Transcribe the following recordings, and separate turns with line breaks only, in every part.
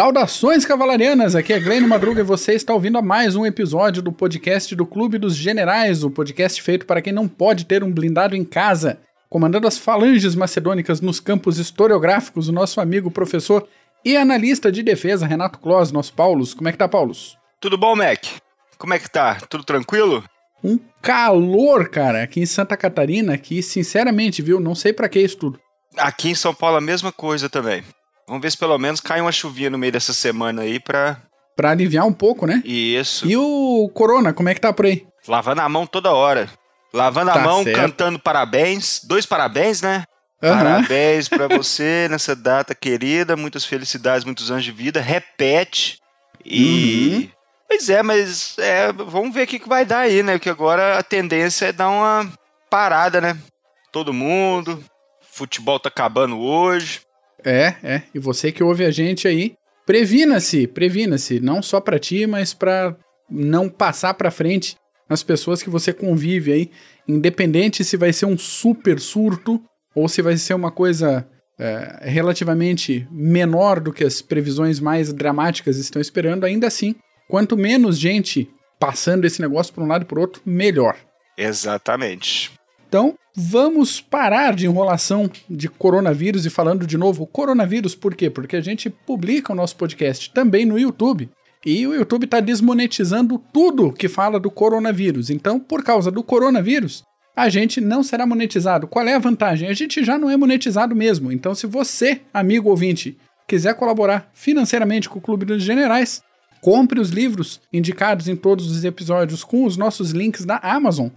Saudações cavalarianas, aqui é Glenn Madruga e você está ouvindo a mais um episódio do podcast do Clube dos Generais, o podcast feito para quem não pode ter um blindado em casa. Comandando as falanges macedônicas nos campos historiográficos, o nosso amigo professor e analista de defesa Renato Kloss, nosso Paulus. Como é que tá, Paulus?
Tudo bom, Mac? Como é que tá? Tudo tranquilo?
Um calor, cara, aqui em Santa Catarina, que sinceramente, viu, não sei para que isso tudo.
Aqui em São Paulo a mesma coisa também. Vamos ver se pelo menos cai uma chuvinha no meio dessa semana aí pra.
Pra aliviar um pouco, né?
Isso.
E o Corona, como é que tá por aí?
Lavando a mão toda hora. Lavando
Tá
a mão,
certo.
cantando parabéns. Dois parabéns, né?
Aham.
Parabéns pra você nessa data querida. Muitas felicidades, muitos anos de vida. Repete. E.
Uhum.
Pois é, mas é, vamos ver o que, que vai dar aí, né? Porque agora a tendência é dar uma parada, né? Todo mundo. Futebol tá acabando hoje.
É, é. E você que ouve a gente aí, previna-se, previna-se, não só pra ti, mas pra não passar pra frente as pessoas que você convive aí, independente se vai ser um super surto ou se vai ser uma coisa é, relativamente menor do que as previsões mais dramáticas estão esperando, ainda assim, quanto menos gente passando esse negócio por um lado e por outro, melhor.
Exatamente.
Então, vamos parar de enrolação de coronavírus e falando de novo coronavírus, por quê? Porque a gente publica o nosso podcast também no YouTube. E o YouTube está desmonetizando tudo que fala do coronavírus. Então, por causa do coronavírus, a gente não será monetizado. Qual é a vantagem? A gente já não é monetizado mesmo. Então, se você, amigo ouvinte, quiser colaborar financeiramente com o Clube dos Generais, compre os livros indicados em todos os episódios com os nossos links da Amazon,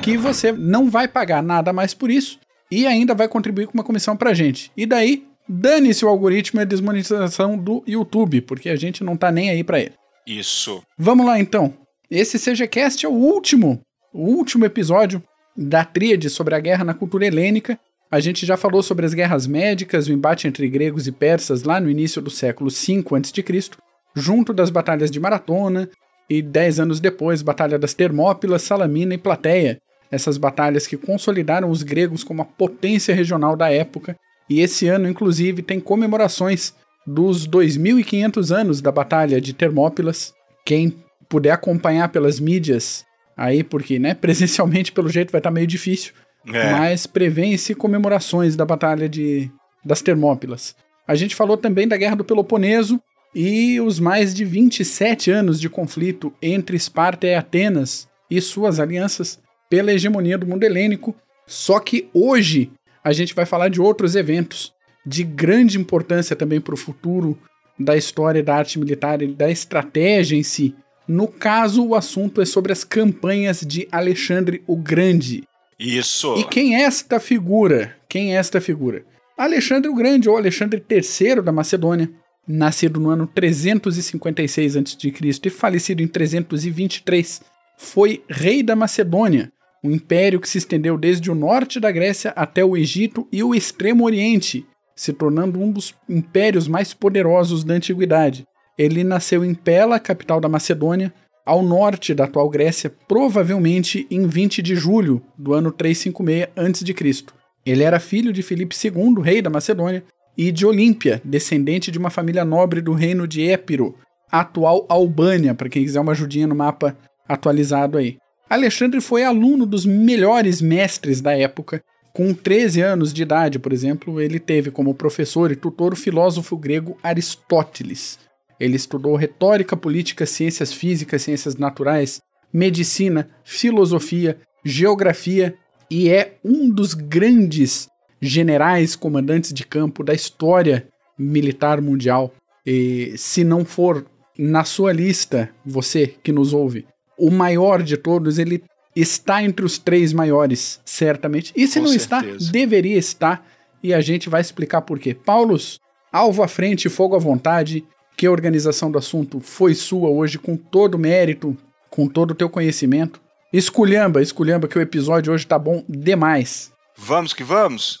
que você não vai pagar nada mais por isso e ainda vai contribuir com uma comissão pra gente. E daí, dane-se o algoritmo e a desmonetização do YouTube, porque a gente não tá nem aí pra ele.
Isso.
Vamos lá então. Esse CGCast é o último, o último episódio da tríade sobre a guerra na cultura helênica. A gente já falou sobre as guerras médicas, o embate entre gregos e persas lá no início do século V a.C., junto das batalhas de Maratona e dez anos depois, Batalha das Termópilas, Salamina e Plateia. Essas batalhas que consolidaram os gregos como a potência regional da época. E esse ano, inclusive, tem comemorações dos 2.500 anos da Batalha de Termópilas. Quem puder acompanhar pelas mídias aí, porque, né, presencialmente, pelo jeito, vai estar meio difícil.
É.
Mas prevêem-se comemorações da Batalha de, das Termópilas. A gente falou também da Guerra do Peloponeso e os mais de 27 anos de conflito entre Esparta e Atenas e suas alianças pela hegemonia do mundo helênico. Só que hoje a gente vai falar de outros eventos de grande importância também para o futuro da história da arte militar e da estratégia em si. No caso, o assunto é sobre as campanhas de Alexandre o Grande.
Isso.
E quem é esta figura? Quem é esta figura? Alexandre o Grande, ou Alexandre III da Macedônia, nascido no ano 356 a.C. e falecido em 323, foi rei da Macedônia, um império que se estendeu desde o norte da Grécia até o Egito e o Extremo Oriente, se tornando um dos impérios mais poderosos da antiguidade. Ele nasceu em Pela, capital da Macedônia, ao norte da atual Grécia, provavelmente em 20 de julho do ano 356 a.C. Ele era filho de Filipe II, rei da Macedônia, e de Olímpia, descendente de uma família nobre do reino de Épiro, atual Albânia, para quem quiser uma ajudinha no mapa atualizado aí. Alexandre foi aluno dos melhores mestres da época. Com 13 anos de idade, por exemplo, ele teve como professor e tutor o filósofo grego Aristóteles. Ele estudou retórica, política, ciências físicas, ciências naturais, medicina, filosofia, geografia e é um dos grandes generais comandantes de campo da história militar mundial. E se não for na sua lista, você que nos ouve, o maior de todos, ele está entre os três maiores, certamente. E se
Com
não
certeza.
está, deveria estar. E a gente vai explicar por quê. Paulos, alvo à frente, fogo à vontade. Que a organização do assunto foi sua hoje, com todo o mérito, com todo o teu conhecimento. Esculhamba, esculhamba, que o episódio hoje tá bom demais.
Vamos que vamos?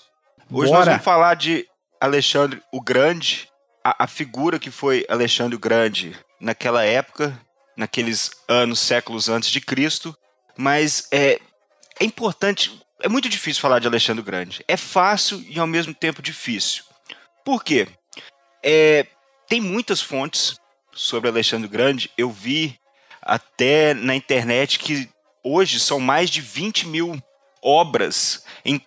Hoje
Bora.
nós vamos falar de Alexandre o Grande, a, a figura que foi Alexandre o Grande naquela época, naqueles anos, séculos antes de Cristo. Mas é, é importante, é muito difícil falar de Alexandre Grande. É fácil e ao mesmo tempo difícil. Por quê? É, tem muitas fontes sobre Alexandre Grande. Eu vi até na internet que hoje são mais de 20 mil obras, em,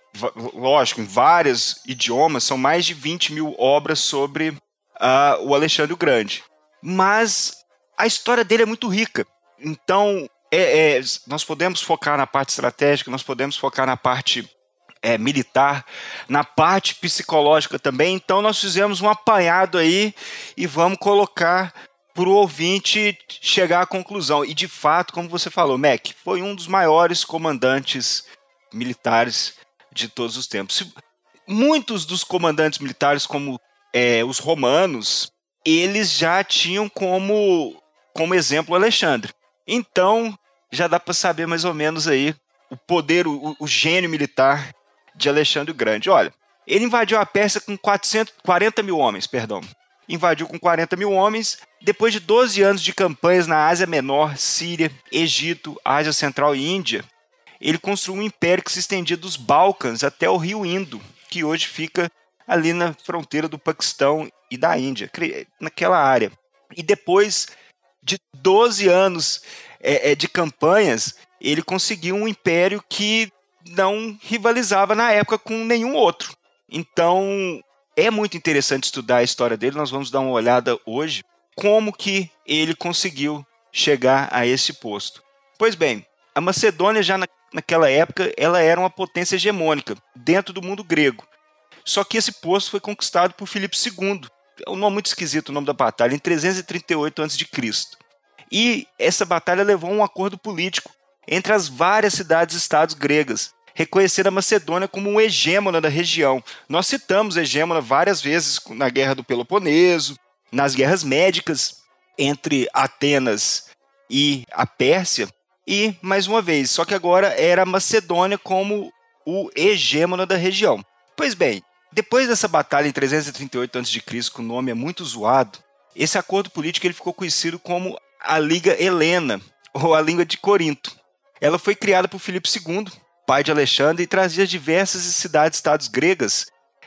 lógico, em vários idiomas, são mais de 20 mil obras sobre uh, o Alexandre Grande. Mas a história dele é muito rica. Então, é, é, nós podemos focar na parte estratégica, nós podemos focar na parte é, militar, na parte psicológica também. Então, nós fizemos um apanhado aí e vamos colocar para o ouvinte chegar à conclusão. E de fato, como você falou, Mac, foi um dos maiores comandantes militares de todos os tempos. Muitos dos comandantes militares, como é, os romanos, eles já tinham como, como exemplo Alexandre. Então, já dá para saber mais ou menos aí o poder, o, o gênio militar de Alexandre o Grande. Olha, ele invadiu a Pérsia com 440 mil homens, perdão. Invadiu com 40 mil homens. Depois de 12 anos de campanhas na Ásia Menor, Síria, Egito, Ásia Central e Índia, ele construiu um império que se estendia dos Balcãs até o rio Indo, que hoje fica ali na fronteira do Paquistão e da Índia, naquela área. E depois de 12 anos é, é, de campanhas, ele conseguiu um império que não rivalizava na época com nenhum outro. Então, é muito interessante estudar a história dele. Nós vamos dar uma olhada hoje como que ele conseguiu chegar a esse posto. Pois bem, a Macedônia já na, naquela época ela era uma potência hegemônica dentro do mundo grego. Só que esse posto foi conquistado por Filipe II. É um nome muito esquisito o nome da batalha, em 338 a.C. E essa batalha levou a um acordo político entre as várias cidades-estados gregas, reconhecendo a Macedônia como um hegemona da região. Nós citamos hegemona várias vezes na Guerra do Peloponeso, nas guerras médicas entre Atenas e a Pérsia, e mais uma vez, só que agora era a Macedônia como o hegemona da região. Pois bem, depois dessa batalha em 338 a.C., que o nome é muito zoado, esse acordo político ele ficou conhecido como a Liga Helena, ou a Língua de Corinto. Ela foi criada por Filipe II, pai de Alexandre, e trazia diversas cidades-estados gregas,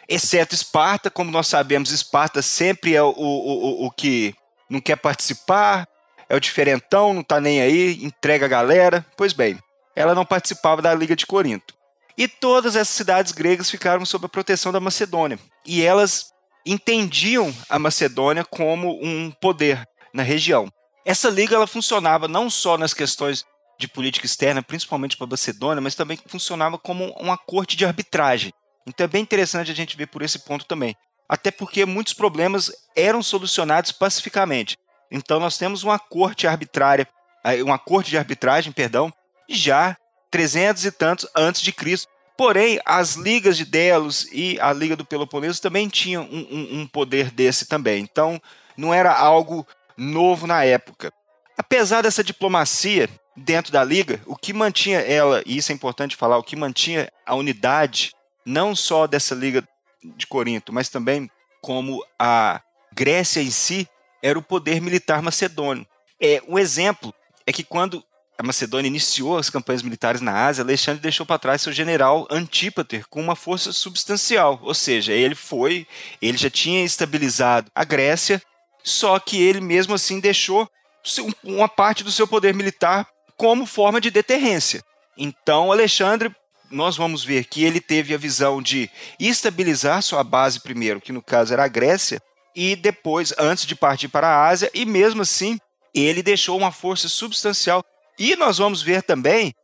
exceto Esparta. Como nós sabemos, Esparta sempre é o, o, o, o que não quer participar, é o diferentão, não está nem aí, entrega a galera. Pois bem, ela não participava da Liga de Corinto. E todas essas cidades gregas ficaram sob a proteção da Macedônia. E elas entendiam a Macedônia como um poder na região. Essa liga ela funcionava não só nas questões de política externa, principalmente para a Macedônia, mas também funcionava como uma corte de arbitragem. Então é bem interessante a gente ver por esse ponto também. Até porque muitos problemas eram solucionados pacificamente. Então nós temos uma corte arbitrária, uma corte de arbitragem, perdão, já 300 e tantos antes de Cristo. Porém, as ligas de Delos e a Liga do Peloponeso também tinham um, um, um poder desse também. Então, não era algo novo na época. Apesar dessa diplomacia dentro da liga, o que mantinha ela, e isso é importante falar, o que mantinha a unidade não só dessa liga de Corinto, mas também como a Grécia em si, era o poder militar macedônio. É, um exemplo é que quando a Macedônia iniciou as campanhas militares na Ásia, Alexandre deixou para trás seu general Antípater com uma força substancial, ou seja, ele foi, ele já tinha estabilizado a Grécia só que ele mesmo assim deixou uma parte do seu poder militar como forma de deterrência. Então, Alexandre, nós vamos ver que ele teve a visão de estabilizar sua base primeiro, que no caso era a Grécia, e depois, antes de partir para a Ásia, e mesmo assim, ele deixou uma força substancial. E nós vamos ver também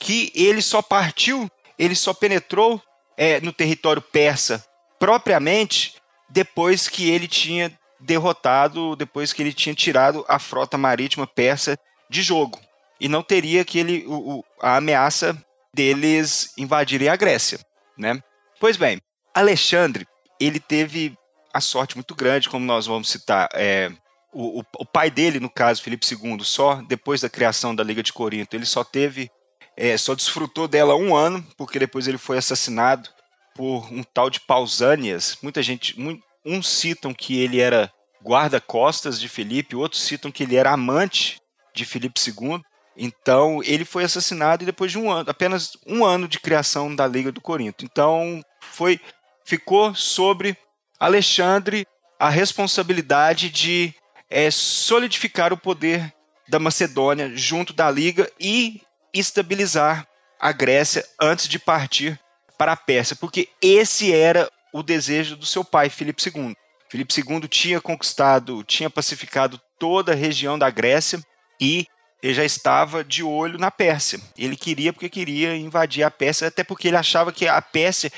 que ele só partiu, ele só penetrou é, no território persa propriamente depois que ele tinha derrotado depois que ele tinha tirado a frota marítima persa de jogo. E não teria aquele, o, o, a ameaça deles invadirem a Grécia. Né? Pois bem, Alexandre ele teve a sorte muito grande, como nós vamos citar. É, o, o, o, pai dele, no caso, Felipe II, só depois da criação da Liga de Corinto, ele só teve, é, só desfrutou dela um ano, porque depois ele foi assassinado por um tal de Pausanias. Muita gente, Uns citam que ele era guarda-costas de Felipe, outros citam que ele era amante de Felipe II. Então, ele foi assassinado depois de um ano, apenas um ano de criação da Liga do Corinto. Então, foi ficou sobre Alexandre a responsabilidade de é, solidificar o poder da Macedônia junto da Liga e estabilizar a Grécia antes de partir para a Pérsia, porque esse era o desejo do seu pai, Filipe II. Filipe II tinha conquistado, tinha pacificado toda a região da Grécia e ele já estava de olho na Pérsia. Ele queria porque queria invadir a Pérsia, até porque ele achava que a Pérsia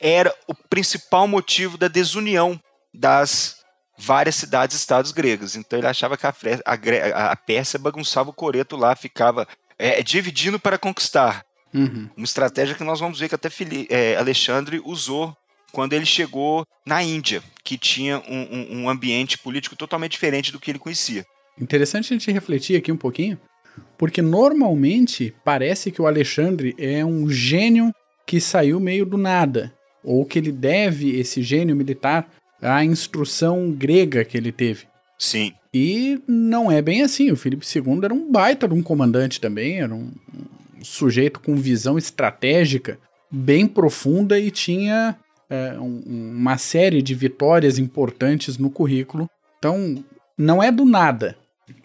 era o principal motivo da desunião das várias cidades-estados gregas. Então ele achava que a, a, a Pérsia bagunçava o coreto lá, ficava é, dividindo para conquistar. Uhum. Uma estratégia que nós vamos ver que até Filipe, é, Alexandre usou quando ele chegou na Índia, que tinha um, um, um ambiente político totalmente diferente do que ele conhecia.
Interessante a gente refletir aqui um pouquinho, porque normalmente parece que o Alexandre é um gênio que saiu meio do nada, ou que ele deve esse gênio militar à instrução grega que ele teve.
Sim.
E não é bem assim. O Felipe II era um baita de um comandante também, era um, um sujeito com visão estratégica bem profunda e tinha é, um, uma série de vitórias importantes no currículo. Então, não é do nada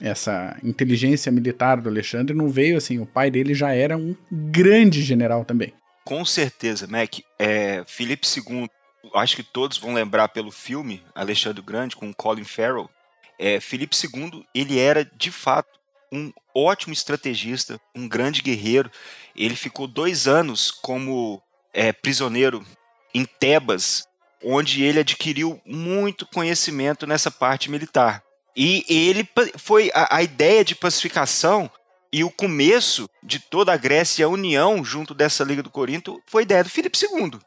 essa inteligência militar do Alexandre não veio assim. O pai dele já era um grande general também.
Com certeza, Mac. É, Felipe II, acho que todos vão lembrar pelo filme Alexandre Grande com Colin Farrell é, Felipe II ele era de fato um ótimo estrategista, um grande guerreiro. Ele ficou dois anos como é, prisioneiro em Tebas, onde ele adquiriu muito conhecimento nessa parte militar. E ele foi a, a ideia de pacificação e o começo de toda a Grécia e a união junto dessa Liga do Corinto foi ideia do Filipe II.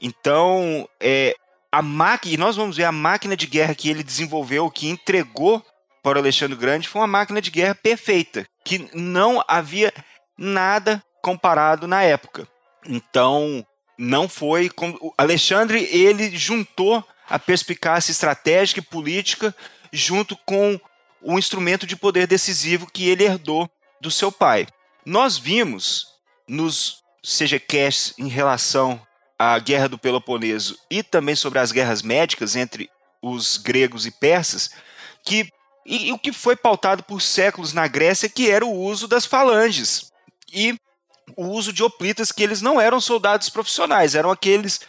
Então, é, a máquina, e nós vamos ver a máquina de guerra que ele desenvolveu, que entregou para o Alexandre Grande, foi uma máquina de guerra perfeita, que não havia nada comparado na época. Então, não foi. O Alexandre ele juntou a perspicácia estratégica e política junto com o instrumento de poder decisivo que ele herdou do seu pai. Nós vimos nos CGCasts em relação a Guerra do Peloponeso e também sobre as guerras médicas entre os gregos e persas, que e, e o que foi pautado por séculos na Grécia, que era o uso das falanges e o uso de hoplitas, que eles não eram soldados profissionais, eram aqueles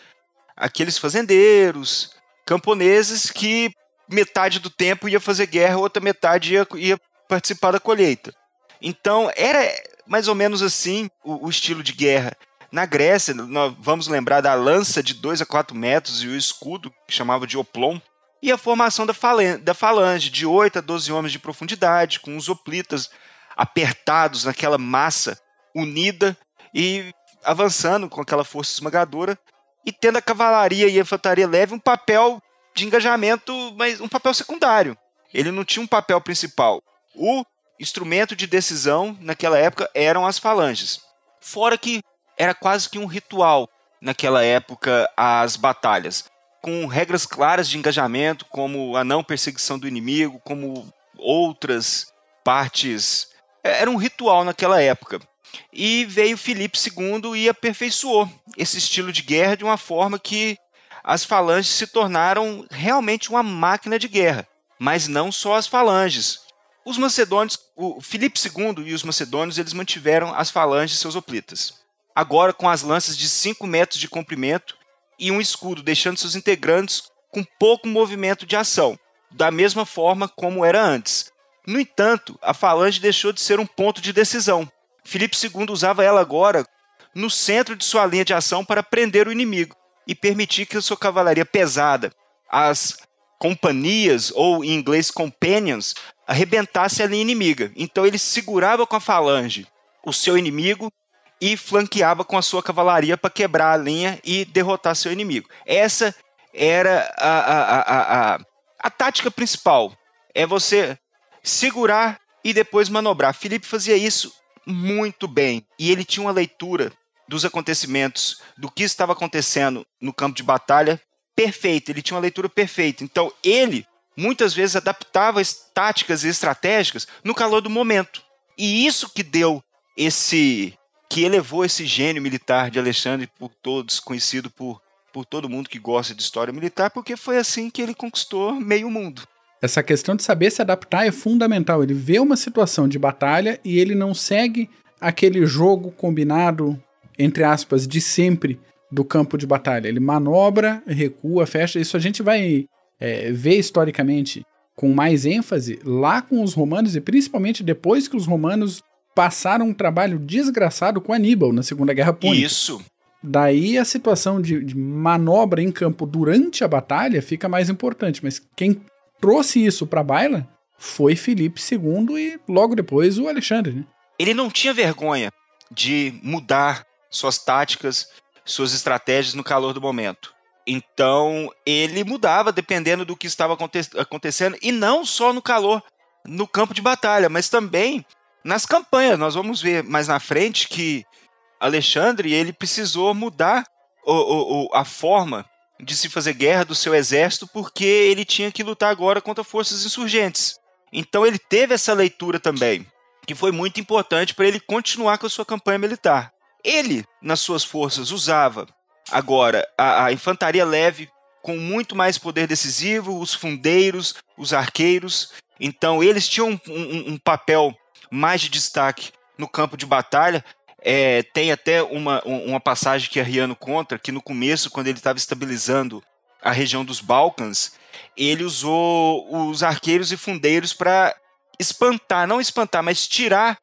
aqueles fazendeiros, camponeses que metade do tempo ia fazer guerra, outra metade ia, ia participar da colheita. Então era mais ou menos assim o, o estilo de guerra. Na Grécia, nós vamos lembrar da lança de 2 a 4 metros e o escudo, que chamava de oplon, e a formação da, da falange, de 8 a 12 homens de profundidade, com os hoplitas apertados naquela massa unida e avançando com aquela força esmagadora, e tendo a cavalaria e a infantaria leve um papel de engajamento, mas um papel secundário. Ele não tinha um papel principal. O instrumento de decisão naquela época eram as falanges. Fora que era quase que um ritual naquela época as batalhas, com regras claras de engajamento, como a não perseguição do inimigo, como outras partes. É, era um ritual naquela época. E veio Filipe II e aperfeiçoou esse estilo de guerra de uma forma que as falanges se tornaram realmente uma máquina de guerra. Mas não só as falanges. Os macedônios, o Filipe II e os macedônios, eles mantiveram as falanges seus hoplitas agora com as lanças de 5 metros de comprimento e um escudo, deixando seus integrantes com pouco movimento de ação, da mesma forma como era antes. No entanto, a falange deixou de ser um ponto de decisão. Filipe II usava ela agora no centro de sua linha de ação para prender o inimigo e permitir que sua cavalaria pesada, as companhias, ou em inglês companions, arrebentasse a linha inimiga. Então ele segurava com a falange o seu inimigo e flanqueava com a sua cavalaria para quebrar a linha e derrotar seu inimigo. Essa era a, a, a, a, a tática principal. É você segurar e depois manobrar. Felipe fazia isso muito bem e ele tinha uma leitura dos acontecimentos, do que estava acontecendo no campo de batalha perfeita. Ele tinha uma leitura perfeita. Então ele muitas vezes adaptava as táticas e estratégicas no calor do momento. E isso que deu esse que elevou esse gênio militar de Alexandre por todos, conhecido por por todo mundo que gosta de história militar, porque foi assim que ele conquistou meio mundo.
Essa questão de saber se adaptar é fundamental. Ele vê uma situação de batalha e ele não segue aquele jogo combinado, entre aspas, de sempre do campo de batalha. Ele manobra, recua, fecha. Isso a gente vai é, ver historicamente com mais ênfase lá com os romanos e principalmente depois que os romanos passaram um trabalho desgraçado com Aníbal na Segunda Guerra Púnica.
Isso.
Daí a situação de, de, manobra em campo durante a batalha fica mais importante, mas quem trouxe isso para a baila foi Filipe II e logo depois o Alexandre. Né?
Ele não tinha vergonha de mudar suas táticas, suas estratégias no calor do momento. Então ele mudava dependendo do que estava aconte acontecendo e não só no calor, no campo de batalha, mas também nas campanhas. Nós vamos ver mais na frente que Alexandre ele precisou mudar o, o, a forma de se fazer guerra do seu exército porque ele tinha que lutar agora contra forças insurgentes. Então ele teve essa leitura também, que foi muito importante para ele continuar com a sua campanha militar. Ele, nas suas forças, usava agora a, a infantaria leve com muito mais poder decisivo, os fundeiros, os arqueiros. Então eles tinham um, um, um papel mais de destaque no campo de batalha. É, tem até uma, uma passagem que Arriano conta que no começo, quando ele estava estabilizando a região dos Balcãs, ele usou os arqueiros e fundeiros para espantar, não espantar, mas tirar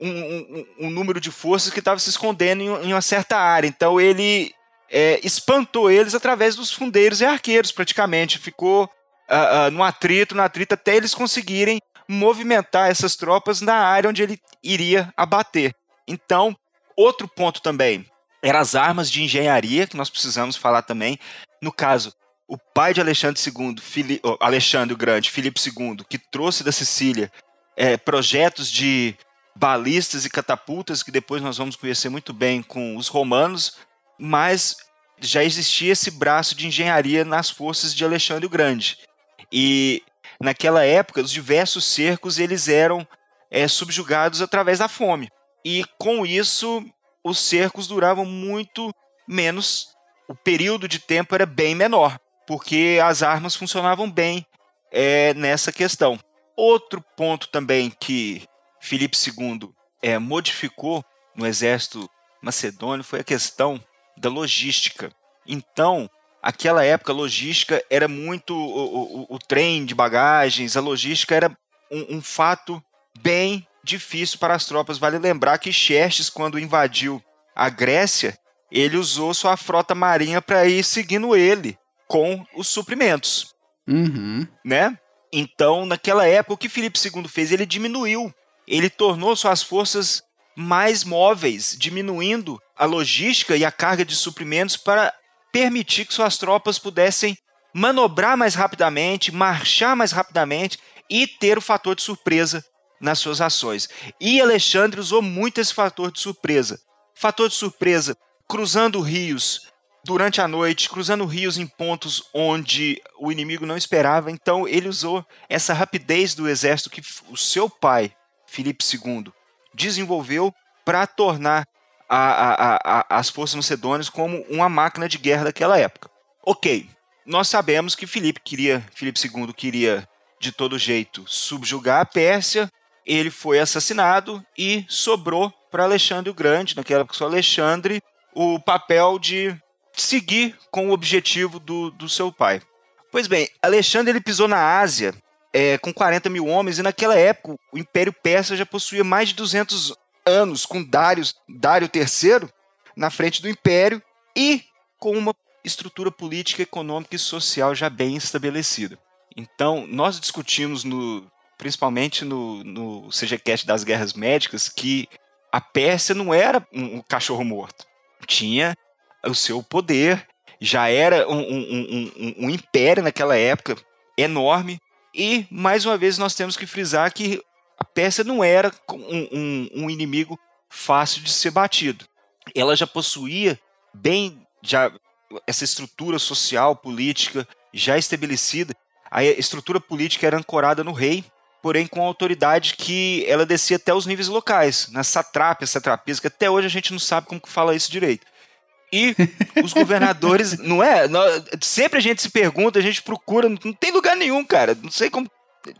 um, um, um número de forças que estava se escondendo em, em, uma certa área. Então ele é, espantou eles através dos fundeiros e arqueiros, praticamente. Ficou uh, uh, no atrito, no atrito, até eles conseguirem movimentar essas tropas na área onde ele iria abater. Então, outro ponto também eram as armas de engenharia, que nós precisamos falar também. No caso, o pai de Alexandre II, Fili Alexandre o Grande, Filipe II, que trouxe da Sicília é, projetos de balistas e catapultas, que depois nós vamos conhecer muito bem com os romanos, mas já existia esse braço de engenharia nas forças de Alexandre o Grande. E naquela época, os diversos cercos eles eram é, subjugados através da fome. E com isso, os cercos duravam muito menos, o período de tempo era bem menor, porque as armas funcionavam bem é, nessa questão. Outro ponto também que Filipe II é, modificou no exército macedônio foi a questão da logística. Então, aquela época, a logística era muito. O, o, o trem de bagagens, a logística era um, um, fato bem difícil para as tropas. Vale lembrar que Xerxes, quando invadiu a Grécia, ele usou sua frota marinha para ir seguindo ele com os suprimentos.
Uhum.
Né? Então, naquela época, o que Filipe II fez? Ele diminuiu. Ele tornou suas forças mais móveis, diminuindo a logística e a carga de suprimentos para permitir que suas tropas pudessem manobrar mais rapidamente, marchar mais rapidamente e ter o fator de surpresa nas suas ações. E Alexandre usou muito esse fator de surpresa. Fator de surpresa cruzando rios durante a noite, cruzando rios em pontos onde o inimigo não esperava. Então ele usou essa rapidez do exército que o seu pai, Filipe II, desenvolveu para tornar a, a, a, as forças macedônias como uma máquina de guerra daquela época. Ok, nós sabemos que Filipe queria, Filipe II queria de todo jeito subjugar a Pérsia. Ele foi assassinado e sobrou para Alexandre o Grande, naquela época só Alexandre, o papel de seguir com o objetivo do, do seu pai. Pois bem, Alexandre ele pisou na Ásia é, com 40 mil homens, e naquela época o Império Persa já possuía mais de 200 anos com Dário, Dário III na frente do império e com uma estrutura política, econômica e social já bem estabelecida. Então, nós discutimos no principalmente no, no CGCast das Guerras Médicas que a Pérsia não era um, cachorro morto. Tinha o seu poder, já era um, um, um, império naquela época enorme. E, mais uma vez, nós temos que frisar que Pérsia não era um, um, um inimigo fácil de ser batido. Ela já possuía bem já essa estrutura social, política já estabelecida. A estrutura política era ancorada no rei, porém com autoridade que ela descia até os níveis locais, na satrápia, satrapias, que até hoje a gente não sabe como que fala isso direito. E os governadores, não é? Sempre a gente se pergunta, a gente procura, não tem lugar nenhum, cara. Não sei como.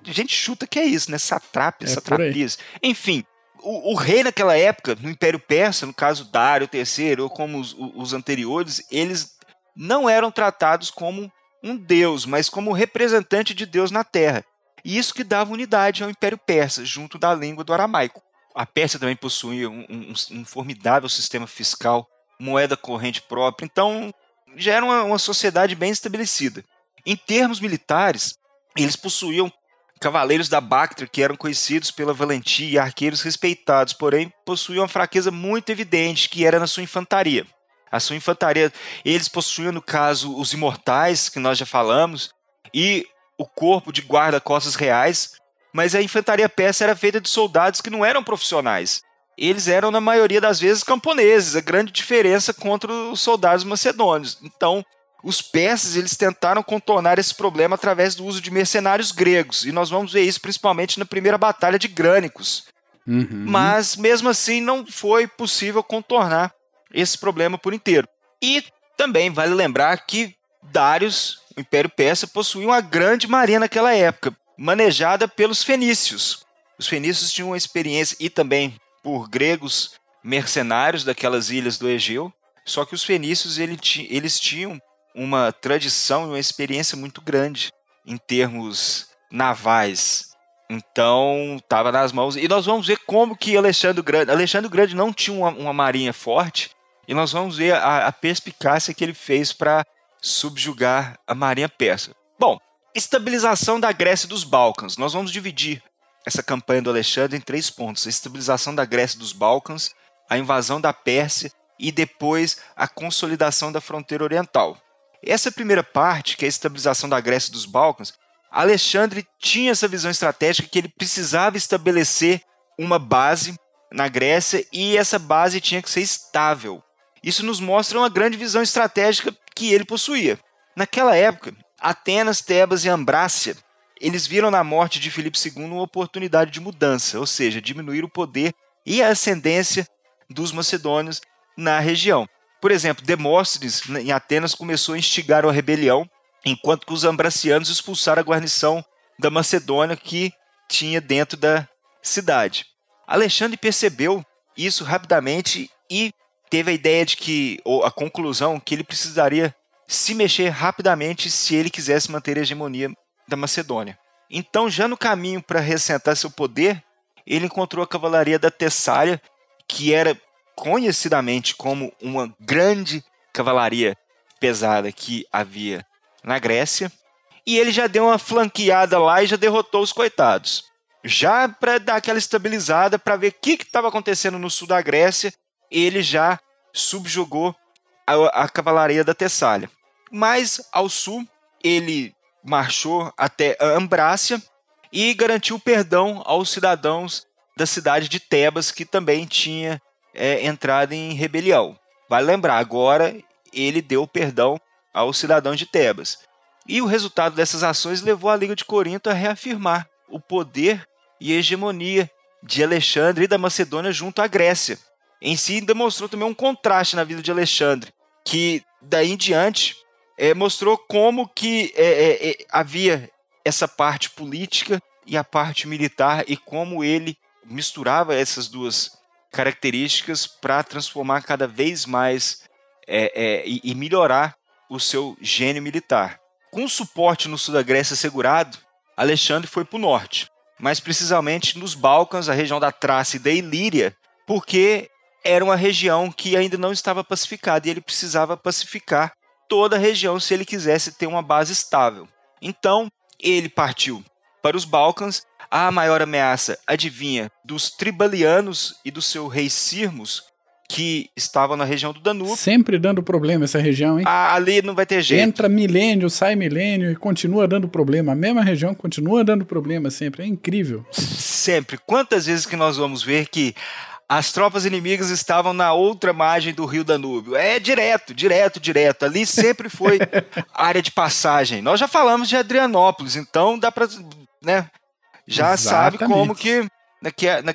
A gente chuta que é isso, né? Satrapias, é satrapias. Enfim, o, o, rei naquela época, no Império Persa, no caso Dário III, ou como os, os anteriores, eles não eram tratados como um deus, mas como representante de Deus na Terra. E isso que dava unidade ao Império Persa, junto da língua do aramaico. A Pérsia também possuía um, um, um formidável sistema fiscal, moeda corrente própria, então já era uma, uma sociedade bem estabelecida. Em termos militares, eles possuíam cavaleiros da Bactria que eram conhecidos pela valentia e arqueiros respeitados, porém possuíam uma fraqueza muito evidente que era na sua infantaria. A sua infantaria, eles possuíam no caso os imortais, que nós já falamos, e o corpo de guarda-costas reais, mas a infantaria persa era feita de soldados que não eram profissionais. Eles eram, na maioria das vezes, camponeses, a grande diferença contra os soldados macedônios. Então, os persas eles tentaram contornar esse problema através do uso de mercenários gregos, e nós vamos ver isso principalmente na primeira batalha de Grânicos. Uhum. Mas, mesmo assim, não foi possível contornar esse problema por inteiro. E também vale lembrar que Darius, o Império Persa, possuía uma grande marinha naquela época, manejada pelos fenícios. Os fenícios tinham uma experiência, e também por gregos mercenários daquelas ilhas do Egeu, só que os fenícios eles tinham uma tradição e uma experiência muito grande em termos navais. Então, estava nas mãos. E nós vamos ver como que Alexandre Grande. Alexandre Grande não tinha uma, uma marinha forte. E nós vamos ver a, a perspicácia que ele fez para subjugar a marinha persa. Bom, estabilização da Grécia e dos Balcãs. Nós vamos dividir essa campanha do Alexandre em três pontos: a estabilização da Grécia e dos Balcãs, a invasão da Pérsia e depois a consolidação da fronteira oriental. Essa primeira parte, que é a estabilização da Grécia e dos Balcãs, Alexandre tinha essa visão estratégica que ele precisava estabelecer uma base na Grécia e essa base tinha que ser estável. Isso nos mostra uma grande visão estratégica que ele possuía. Naquela época, Atenas, Tebas e Ambrácia, eles viram na morte de Filipe II uma oportunidade de mudança, ou seja, diminuir o poder e a ascendência dos macedônios na região. Por exemplo, Demóstenes, em Atenas, começou a instigar a rebelião, enquanto que os ambracianos expulsaram a guarnição da Macedônia que tinha dentro da cidade. Alexandre percebeu isso rapidamente e teve a ideia de que, ou a conclusão, que ele precisaria se mexer rapidamente se ele quisesse manter a hegemonia da Macedônia. Então, já no caminho para ressentar seu poder, ele encontrou a cavalaria da Tessália, que era conhecidamente como uma grande cavalaria pesada que havia na Grécia, e ele já deu uma flanqueada lá e já derrotou os coitados. Já para dar aquela estabilizada, para ver o que estava acontecendo no sul da Grécia, ele já subjugou a, a cavalaria da Tessália. Mas ao sul, ele marchou até Ambrácia e garantiu perdão aos cidadãos da cidade de Tebas, que também tinha é, entrado em rebelião. Vale lembrar, agora ele deu perdão aos cidadãos de Tebas. E o resultado dessas ações levou a Liga de Corinto a reafirmar o poder e hegemonia de Alexandre e da Macedônia junto à Grécia. Em si, demonstrou também um contraste na vida de Alexandre, que daí em diante é, mostrou como que é, é, é, havia essa parte política e a parte militar e como ele misturava essas duas características para transformar cada vez mais é, é, e, melhorar o seu gênio militar. Com o suporte no sul da Grécia assegurado, Alexandre foi para o norte, mais precisamente nos Balcãs, a região da Trácia e da Ilíria, porque era uma região que ainda não estava pacificada e ele precisava pacificar toda a região se ele quisesse ter uma base estável. Então, ele partiu para os Balcãs. A maior ameaça adivinha dos tribalianos e do seu rei Sirmus, que estavam na região do Danúbio.
Sempre dando problema essa região, hein?
Ah, ali não vai ter jeito.
Entra milênio, sai milênio e continua dando problema. A mesma região continua dando problema sempre. É incrível.
Sempre. Quantas vezes que nós vamos ver que as tropas inimigas estavam na outra margem do rio Danúbio. É direto, direto, direto. Ali sempre foi área de passagem. Nós já falamos de Adrianópolis, então dá para, né? Já Exatamente. sabe como que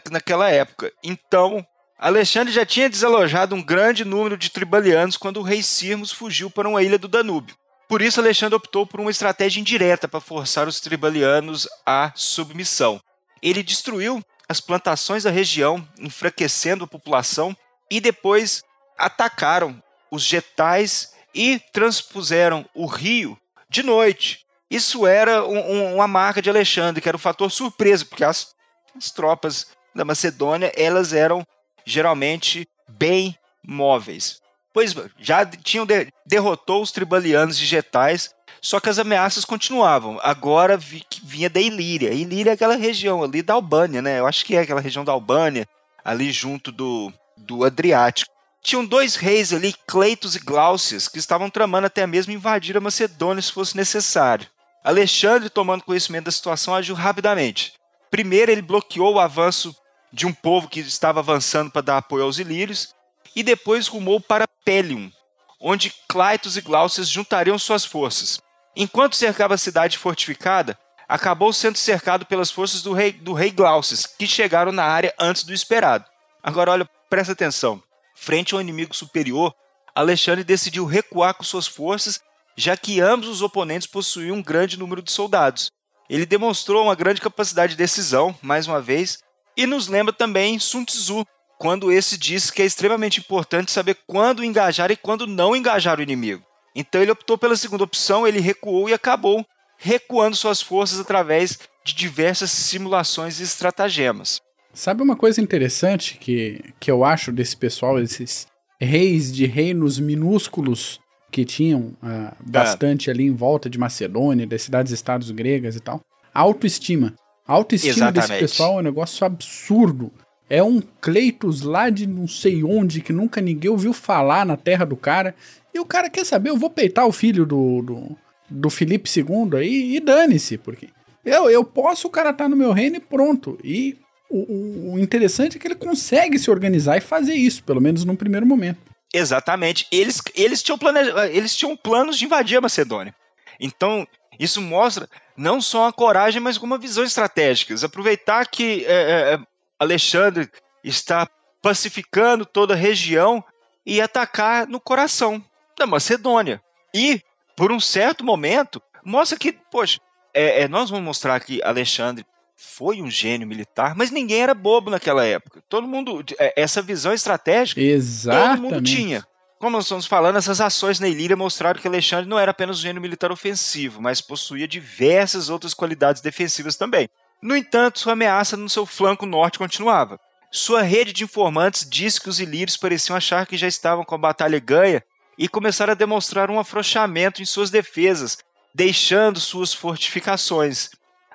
naquela época. Então Alexandre já tinha desalojado um grande número de tribalianos quando o rei Cirmos fugiu para uma ilha do Danúbio. Por isso, Alexandre optou por uma estratégia indireta para forçar os tribalianos à submissão. Ele destruiu as plantações da região, enfraquecendo a população, e depois atacaram os getais e transpuseram o rio de noite. Isso era um, um, uma marca de Alexandre, que era um fator surpresa, porque as, as tropas da Macedônia elas eram geralmente bem móveis. Pois já tinham de, derrotou os tribalianos digitais, só que as ameaças continuavam. Agora vi, vinha da Ilíria. Ilíria é aquela região ali da Albânia, né? Eu acho que é aquela região da Albânia, ali junto do, do Adriático. Tinham dois reis ali, Cleitos e Glaucias, que estavam tramando até mesmo invadir a Macedônia se fosse necessário. Alexandre, tomando conhecimento da situação, agiu rapidamente. Primeiro, ele bloqueou o avanço de um povo que estava avançando para dar apoio aos ilírios, e depois rumou para Pelium, onde Claitos e Glaucias juntariam suas forças. Enquanto cercava a cidade fortificada, acabou sendo cercado pelas forças do rei, do rei Glaucias, que chegaram na área antes do esperado. Agora, olha, presta atenção. Frente ao inimigo superior, Alexandre decidiu recuar com suas forças, já que ambos os oponentes possuíam um grande número de soldados. Ele demonstrou uma grande capacidade de decisão, mais uma vez, e nos lembra também Sun Tzu, quando esse diz que é extremamente importante saber quando engajar e quando não engajar o inimigo. Então ele optou pela segunda opção, ele recuou e acabou recuando suas forças através de diversas simulações e estratagemas.
Sabe uma coisa interessante que, que eu acho desse pessoal, esses reis de reinos minúsculos que tinham bastante é. ali em volta de Macedônia, das cidades-estados gregas e tal? A autoestima. A autoestima Exatamente. desse pessoal é um negócio absurdo. É um Cleitos lá de não sei onde, que nunca ninguém ouviu falar na terra do cara. E o cara quer saber, eu vou peitar o filho do, do, do Felipe II aí e dane-se, porque eu, eu posso, o cara tá no meu reino e pronto. E o, o, interessante é que ele consegue se organizar e fazer isso, pelo menos num primeiro momento.
Exatamente. Eles, eles, tinham, plane... eles tinham planos de invadir a Macedônia. Então, isso mostra não só a coragem, mas uma visão estratégica. Aproveitar que é, é, é, Alexandre está pacificando toda a região e atacar no coração da Macedônia. E, por um certo momento, mostra que, poxa, é, é, nós vamos mostrar que Alexandre foi um gênio militar, mas ninguém era bobo naquela época. Todo mundo, é, essa visão estratégica,
Exatamente.
todo mundo tinha. Como nós estamos falando, essas ações na Ilíria mostraram que Alexandre não era apenas um gênio militar ofensivo, mas possuía diversas outras qualidades defensivas também. No entanto, sua ameaça no seu flanco norte continuava. Sua rede de informantes disse que os ilírios pareciam achar que já estavam com a batalha ganha e começaram a demonstrar um afrouxamento em suas defesas, deixando suas fortificações.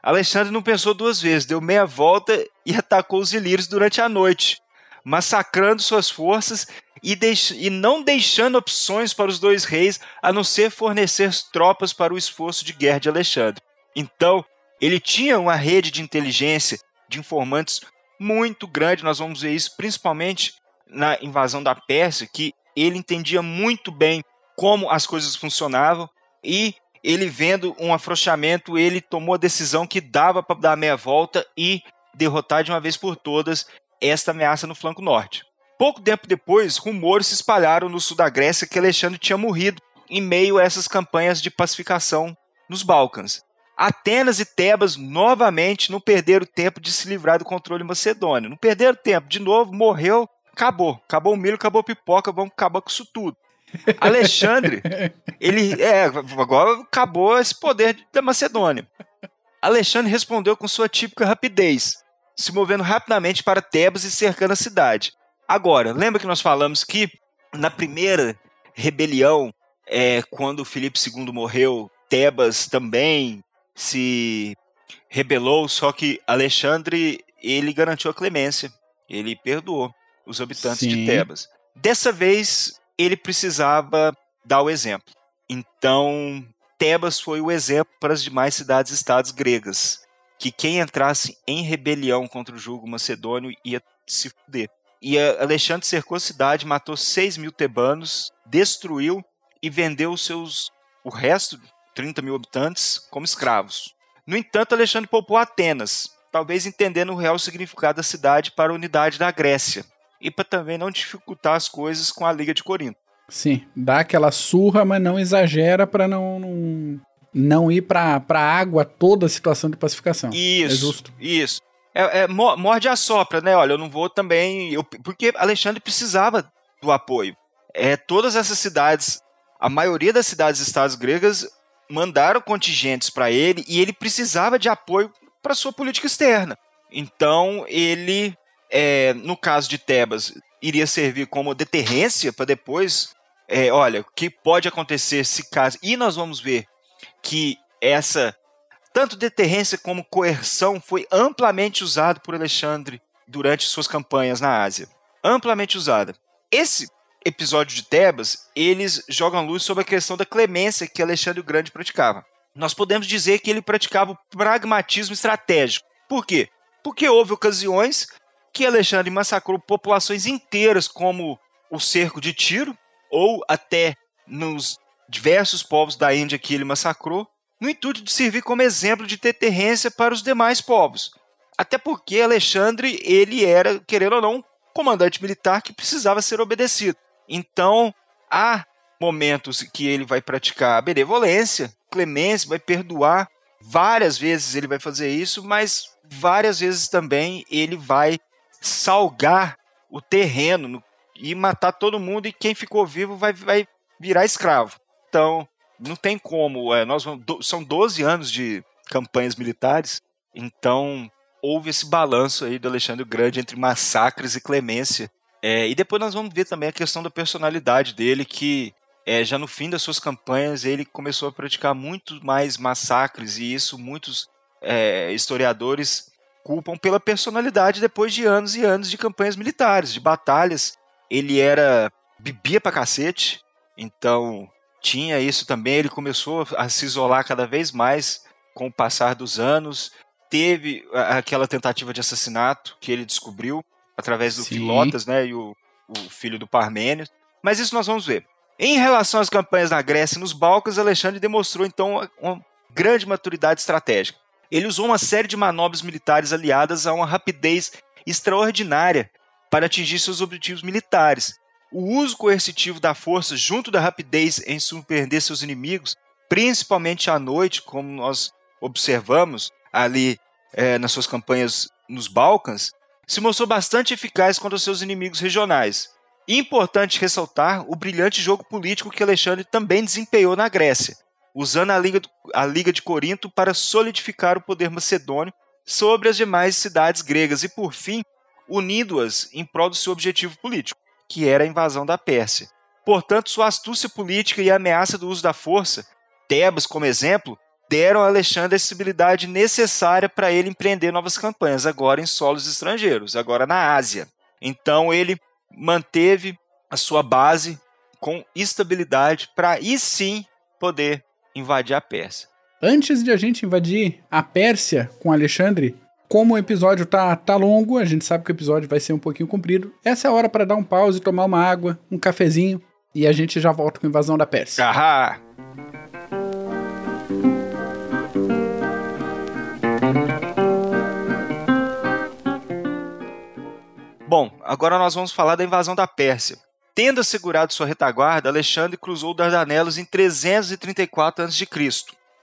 Alexandre não pensou duas vezes, deu meia volta e atacou os ilírios durante a noite, massacrando suas forças e, deix e não deixando opções para os dois reis a não ser fornecer tropas para o esforço de guerra de Alexandre. Então, ele tinha uma rede de inteligência, de informantes muito grande, nós vamos ver isso principalmente na invasão da Pérsia, que ele entendia muito bem como as coisas funcionavam e ele vendo um afrouxamento, ele tomou a decisão que dava para dar meia volta e derrotar de uma vez por todas esta ameaça no flanco norte. Pouco tempo depois, rumores se espalharam no sul da Grécia que Alexandre tinha morrido em meio a essas campanhas de pacificação nos Balcãs. Atenas e Tebas novamente não perderam tempo de se livrar do controle macedônio. Não perderam tempo, de novo, morreu, acabou. Acabou o milho, acabou a pipoca, vamos acabar com isso tudo. Alexandre, ele é, agora acabou esse poder da Macedônia. Alexandre respondeu com sua típica rapidez, se movendo rapidamente para Tebas e cercando a cidade. Agora, lembra que nós falamos que na primeira rebelião, é, quando Filipe II morreu, Tebas também se rebelou, só que Alexandre ele garantiu a clemência, ele perdoou os habitantes Sim. de Tebas. Dessa vez ele precisava dar o exemplo. Então Tebas foi o exemplo para as demais cidades-estados gregas, que quem entrasse em rebelião contra o jugo macedônio ia se fuder. E Alexandre cercou a cidade, matou 6 mil tebanos, destruiu e vendeu seus, o resto, 30 mil habitantes, como escravos. No entanto, Alexandre poupou Atenas, talvez entendendo o real significado da cidade para a unidade da Grécia. E para também não dificultar as coisas com a Liga de Corinto.
Sim, dá aquela surra, mas não exagera para não, não, não ir para a água toda a situação de pacificação.
Isso, é justo. Isso. É, é, morde a sopra, né? Olha, eu não vou também. Eu, porque Alexandre precisava do apoio. É, todas essas cidades, a maioria das cidades-estados gregas mandaram contingentes para ele e ele precisava de apoio para sua política externa. Então ele, é, no caso de Tebas, iria servir como deterrência para depois, é, olha, o que pode acontecer se caso. E nós vamos ver que essa tanto deterrência como coerção foi amplamente usado por Alexandre durante suas campanhas na Ásia. Amplamente usada. Esse episódio de Tebas, eles jogam luz sobre a questão da clemência que Alexandre o Grande praticava. Nós podemos dizer que ele praticava o pragmatismo estratégico. Por quê? Porque houve ocasiões que Alexandre massacrou populações inteiras, como o cerco de Tiro, ou até nos diversos povos da Índia que ele massacrou, no intuito de servir como exemplo de deterrência para os demais povos. Até porque Alexandre, ele era, querendo ou não, um comandante militar que precisava ser obedecido. Então, há momentos que ele vai praticar benevolência, clemência, vai perdoar. Várias vezes ele vai fazer isso, mas várias vezes também ele vai salgar o terreno e matar todo mundo, e quem ficou vivo vai, vai virar escravo. Então, não tem como. É, nós do, são 12 anos de campanhas militares, então houve esse balanço aí do Alexandre Grande entre massacres e clemência. É, e depois nós vamos ver também a questão da personalidade dele, que é, já no fim das suas campanhas ele começou a praticar muito mais massacres, e isso muitos é, historiadores culpam pela personalidade depois de anos e anos de campanhas militares, de batalhas. Ele era. bebia pra cacete, então tinha isso também. Ele começou a se isolar cada vez mais com o passar dos anos. Teve aquela tentativa de assassinato que ele descobriu através do Sim. Filotas, né, e o, o filho do Parmênio. Mas isso nós vamos ver. Em relação às campanhas na Grécia e nos Balcãs, Alexandre demonstrou então uma grande maturidade estratégica. Ele usou uma série de manobras militares aliadas a uma rapidez extraordinária para atingir seus objetivos militares. O uso coercitivo da força junto da rapidez em surpreender seus inimigos, principalmente à noite, como nós observamos ali é, nas suas campanhas nos Balcãs, se mostrou bastante eficaz contra seus inimigos regionais. Importante ressaltar o brilhante jogo político que Alexandre também desempenhou na Grécia, usando a Liga, a Liga de Corinto para solidificar o poder macedônio sobre as demais cidades gregas e, por fim, unindo-as em prol do seu objetivo político, que era a invasão da Pérsia. Portanto, sua astúcia política e a ameaça do uso da força, Tebas como exemplo, deram a Alexandre a estabilidade necessária para ele empreender novas campanhas, agora em solos estrangeiros, agora na Ásia. Então ele manteve a sua base com estabilidade para aí sim poder invadir a Pérsia.
Antes de a gente invadir a Pérsia com Alexandre, como o episódio tá, tá longo, a gente sabe que o episódio vai ser um pouquinho comprido. Essa é a hora para dar um pause, tomar uma água, um cafezinho e a gente já volta com a invasão da Pérsia.
Ahá! Bom, agora nós vamos falar da invasão da Pérsia. Tendo assegurado sua retaguarda, Alexandre cruzou Dardanelos em 334 a.C.,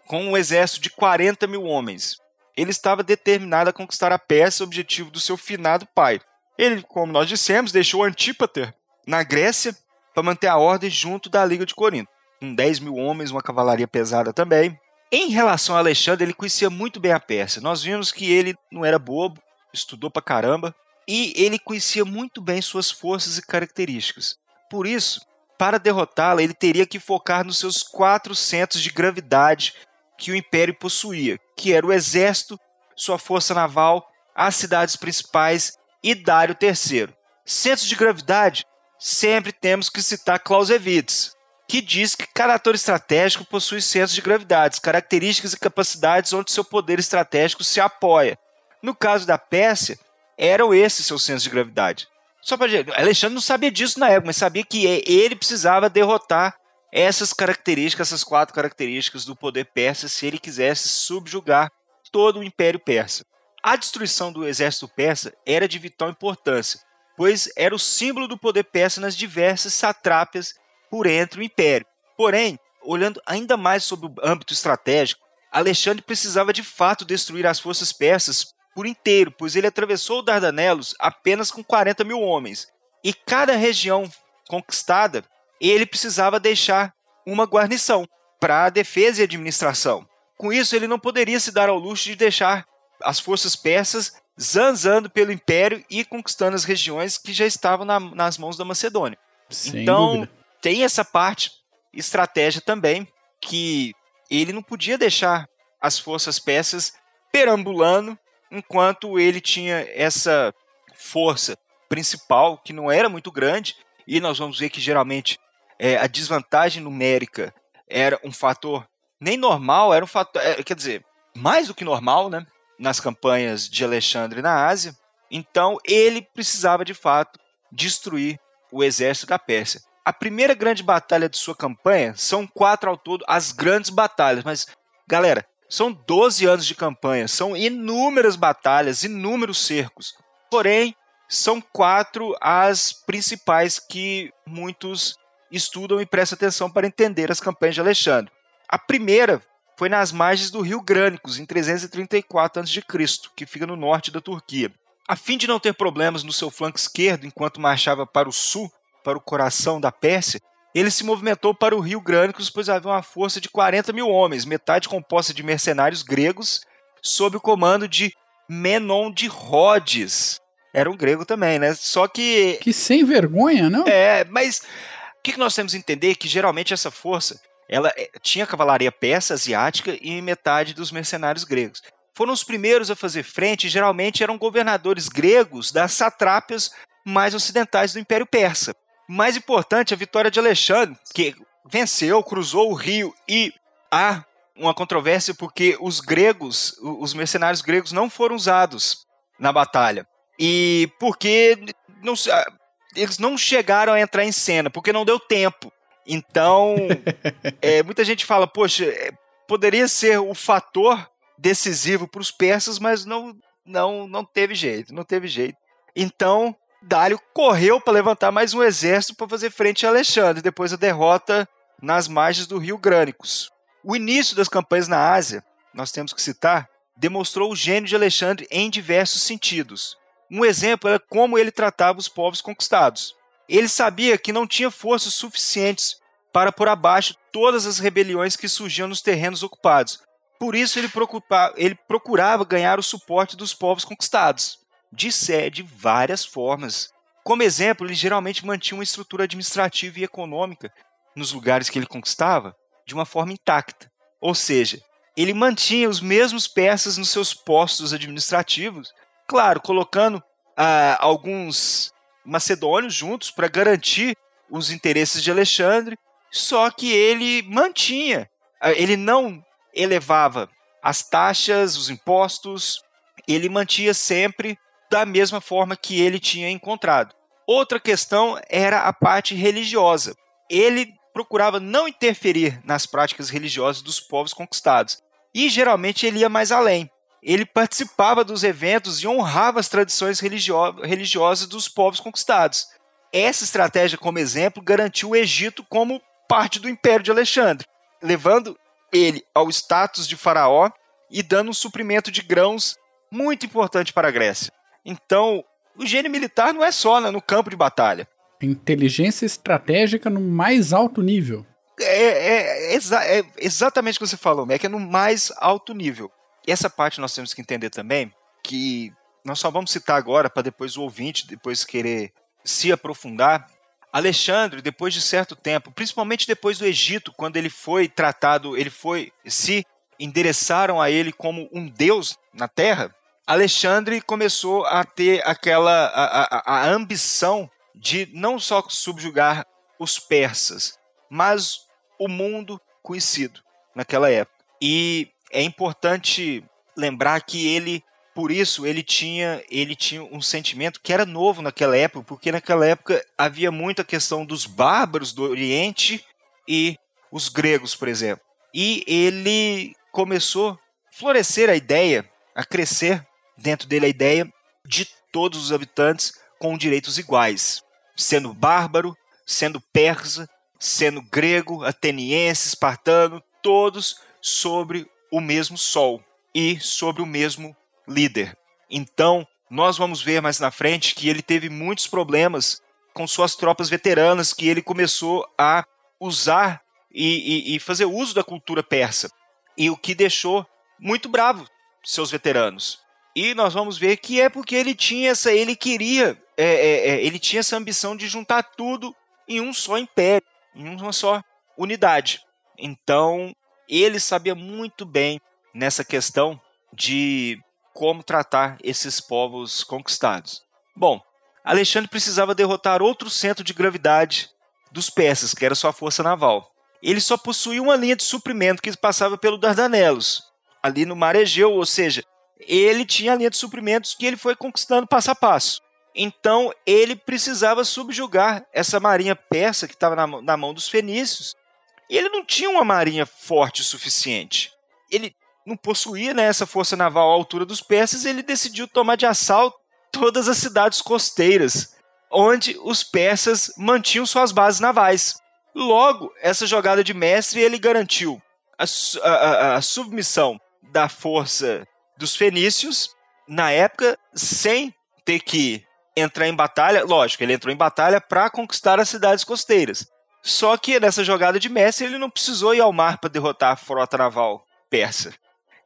com um exército de 40 mil homens. Ele estava determinado a conquistar a Pérsia, objetivo do seu finado pai. Ele, como nós dissemos, deixou Antípater na Grécia para manter a ordem junto da Liga de Corinto, com 10 mil homens, uma cavalaria pesada também. Em relação a Alexandre, ele conhecia muito bem a Pérsia. Nós vimos que ele não era bobo, estudou pra caramba, e ele conhecia muito bem suas forças e características. Por isso, para derrotá-la, ele teria que focar nos seus quatro centros de gravidade que o império possuía, que era o exército, sua força naval, as cidades principais e Dário III. Centros de gravidade, sempre temos que citar Clausewitz, que diz que cada ator estratégico possui centros de gravidade, características e capacidades onde seu poder estratégico se apoia. No caso da Pérsia, eram esses seus centros de gravidade. Só para Alexandre não sabia disso na época, mas sabia que ele precisava derrotar essas características, essas quatro características do poder persa, se ele quisesse subjugar todo o Império Persa. A destruição do exército persa era de vital importância, pois era o símbolo do poder persa nas diversas satrápias por entre o império. Porém, olhando ainda mais sobre o âmbito estratégico, Alexandre precisava de fato destruir as forças persas por inteiro, pois ele atravessou o Dardanelos apenas com 40 mil homens. E cada região conquistada, ele precisava deixar uma guarnição para defesa e administração. Com isso, ele não poderia se dar ao luxo de deixar as forças persas zanzando pelo império e conquistando as regiões que já estavam na, nas mãos da Macedônia.
Sem
então,
dúvida.
tem essa parte estratégia também que ele não podia deixar as forças persas perambulando enquanto ele tinha essa força principal que não era muito grande e nós vamos ver que geralmente é, a desvantagem numérica era um fator nem normal, era um fator, é, quer dizer, mais do que normal, né, nas campanhas de Alexandre na Ásia. Então ele precisava de fato destruir o exército da Pérsia. A primeira grande batalha de sua campanha são quatro ao todo, as grandes batalhas, mas galera, são 12 anos de campanha, são inúmeras batalhas, inúmeros cercos. Porém, são quatro as principais que muitos estudam e prestam atenção para entender as campanhas de Alexandre. A primeira foi nas margens do rio Grânicos, em 334 a.C., que fica no norte da Turquia. A fim de não ter problemas no seu flanco esquerdo enquanto marchava para o sul, para o coração da Pérsia, ele se movimentou para o rio Grânicos, pois havia uma força de 40 mil homens, metade composta de mercenários gregos, sob o comando de Menon de Rhodes. Era um grego também, né? Só que.
Que sem vergonha, não?
É, mas o que nós temos que entender? Que geralmente essa força ela eh, tinha cavalaria persa, asiática e metade dos mercenários gregos. Foram os primeiros a fazer frente e geralmente eram governadores gregos das satrápias mais ocidentais do Império Persa. Mais importante, a vitória de Alexandre, que venceu, cruzou o rio e há uma controvérsia porque os gregos, os mercenários gregos não foram usados na batalha. E porque não, eles não chegaram a entrar em cena, porque não deu tempo. Então, é, muita gente fala, poxa, é, poderia ser o fator decisivo para os persas, mas não, não, não teve jeito, não teve jeito. Então, Dário correu para levantar mais um exército para fazer frente a Alexandre, depois da derrota nas margens do rio Grânicos. O início das campanhas na Ásia, nós temos que citar, demonstrou o gênio de Alexandre em diversos sentidos. Um exemplo era como ele tratava os povos conquistados. Ele sabia que não tinha forças suficientes para pôr abaixo todas as rebeliões que surgiam nos terrenos ocupados. Por isso ele procurava ganhar o suporte dos povos conquistados de, de várias formas. Como exemplo, ele geralmente mantinha uma estrutura administrativa e econômica nos lugares que ele conquistava de uma forma intacta. Ou seja, ele mantinha os mesmos persas nos seus postos administrativos, claro, colocando ah, alguns macedônios juntos para garantir os interesses de Alexandre, só que ele mantinha, ah, ele não elevava as taxas, os impostos, ele mantinha sempre da mesma forma que ele tinha encontrado. Outra questão era a parte religiosa. Ele procurava não interferir nas práticas religiosas dos povos conquistados. E geralmente ele ia mais além. Ele participava dos eventos e honrava as tradições religio religiosas dos povos conquistados. Essa estratégia, como exemplo, garantiu o Egito como parte do Império de Alexandre, levando ele ao status de faraó e dando um suprimento de grãos muito importante para a Grécia. Então, o gênio militar não é só né, no campo de batalha.
Inteligência estratégica no mais alto nível.
É, é, é, exa é exatamente o que você falou, Mac, é no mais alto nível. E essa parte nós temos que entender também, que nós só vamos citar agora para depois o ouvinte depois querer se aprofundar. Alexandre, depois de certo tempo, principalmente depois do Egito, quando ele foi tratado, ele foi se endereçaram a ele como um deus na terra, Alexandre começou a ter aquela a, a, a ambição de não só subjugar os persas, mas o mundo conhecido naquela época. E é importante lembrar que ele, por isso, ele tinha, ele tinha um sentimento que era novo naquela época, porque naquela época havia muita questão dos bárbaros do Oriente e os gregos, por exemplo. E ele começou a florescer a ideia, a crescer dentro dele a ideia de todos os habitantes com direitos iguais, sendo bárbaro, sendo persa, sendo grego, ateniense, espartano, todos sobre o mesmo sol e sobre o mesmo líder. Então, nós vamos ver mais na frente que ele teve muitos problemas com suas tropas veteranas, que ele começou a usar e, e, e fazer uso da cultura persa. E o que deixou muito bravo seus veteranos. E nós vamos ver que é porque ele tinha essa, ele queria, é, é, é, ele tinha essa ambição de juntar tudo em um só império, em uma só unidade. Então, ele sabia muito bem nessa questão de como tratar esses povos conquistados. Bom, Alexandre precisava derrotar outro centro de gravidade dos persas, que era sua força naval. Ele só possuía uma linha de suprimento que passava pelo Dardanelos, ali no mar Egeu, ou seja, ele tinha a linha de suprimentos que ele foi conquistando passo a passo. Então ele precisava subjugar essa marinha persa que estava na, na mão dos fenícios. E ele não tinha uma marinha forte o suficiente. Ele não possuía né, essa força naval à altura dos persas. Ele decidiu tomar de assalto todas as cidades costeiras, onde os persas mantinham suas bases navais. Logo, essa jogada de mestre ele garantiu a, a, a submissão da força dos fenícios na época sem ter que entrar em batalha. Lógico, ele entrou em batalha para conquistar as cidades costeiras. Só que nessa jogada de mestre ele não precisou ir ao mar para derrotar a frota naval persa.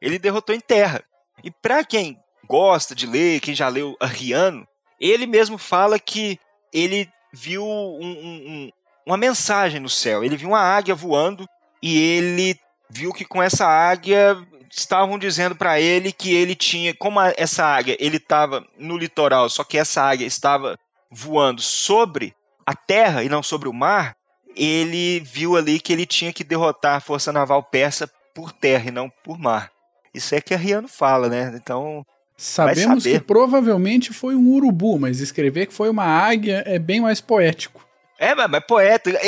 Ele derrotou em terra. E para quem gosta de ler, quem já leu Arriano, ele mesmo fala que ele viu um, um, uma mensagem no céu. Ele viu uma águia voando e ele viu que com essa águia estavam dizendo para ele que ele tinha, como essa águia, ele estava no litoral, só que essa águia estava voando sobre a terra e não sobre o mar, ele viu ali que ele tinha que derrotar a força naval persa por terra e não por mar. Isso é que a Riano fala, né? Então.
Sabemos que provavelmente foi um urubu, mas escrever que foi uma águia é bem mais poético.
É, mas, mas poeta.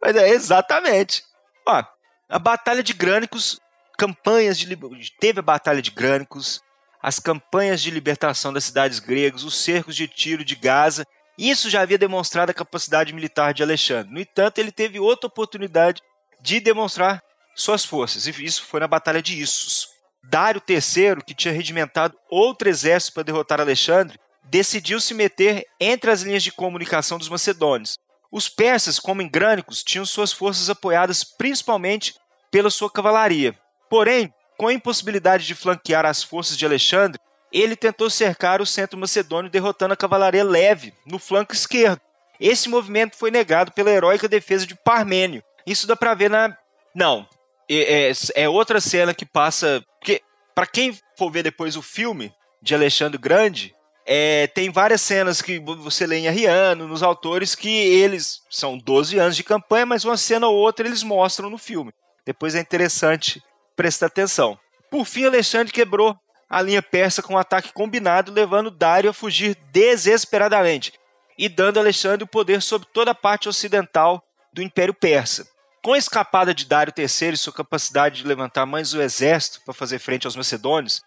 mas é exatamente. Ó, a Batalha de Grânicos, campanhas de teve a Batalha de Grânicos, as campanhas de libertação das cidades gregas, os cercos de tiro de Gaza. Isso já havia demonstrado a capacidade militar de Alexandre. No entanto, ele teve outra oportunidade de demonstrar suas forças, e isso foi na Batalha de Issus. Dário III, que tinha regimentado outro exército para derrotar Alexandre, decidiu se meter entre as linhas de comunicação dos macedônios. Os persas, como ingrânicos, tinham suas forças apoiadas principalmente pela sua cavalaria. Porém, com a impossibilidade de flanquear as forças de Alexandre, ele tentou cercar o centro macedônio derrotando a cavalaria leve no flanco esquerdo. Esse movimento foi negado pela heróica defesa de Parmênio. Isso dá pra ver na. Não. É, é, é outra cena que passa. Porque, para quem for ver depois o filme de Alexandre Grande, é, tem várias cenas que você lê em Arriano, nos autores, que eles são 12 anos de campanha, mas uma cena ou outra eles mostram no filme. Depois é interessante prestar atenção. Por fim, Alexandre quebrou a linha persa com um ataque combinado, levando Dário a fugir desesperadamente e dando a Alexandre o poder sobre toda a parte ocidental do Império Persa. Com a escapada de Dário III e sua capacidade de levantar mais o exército para fazer frente aos macedônios,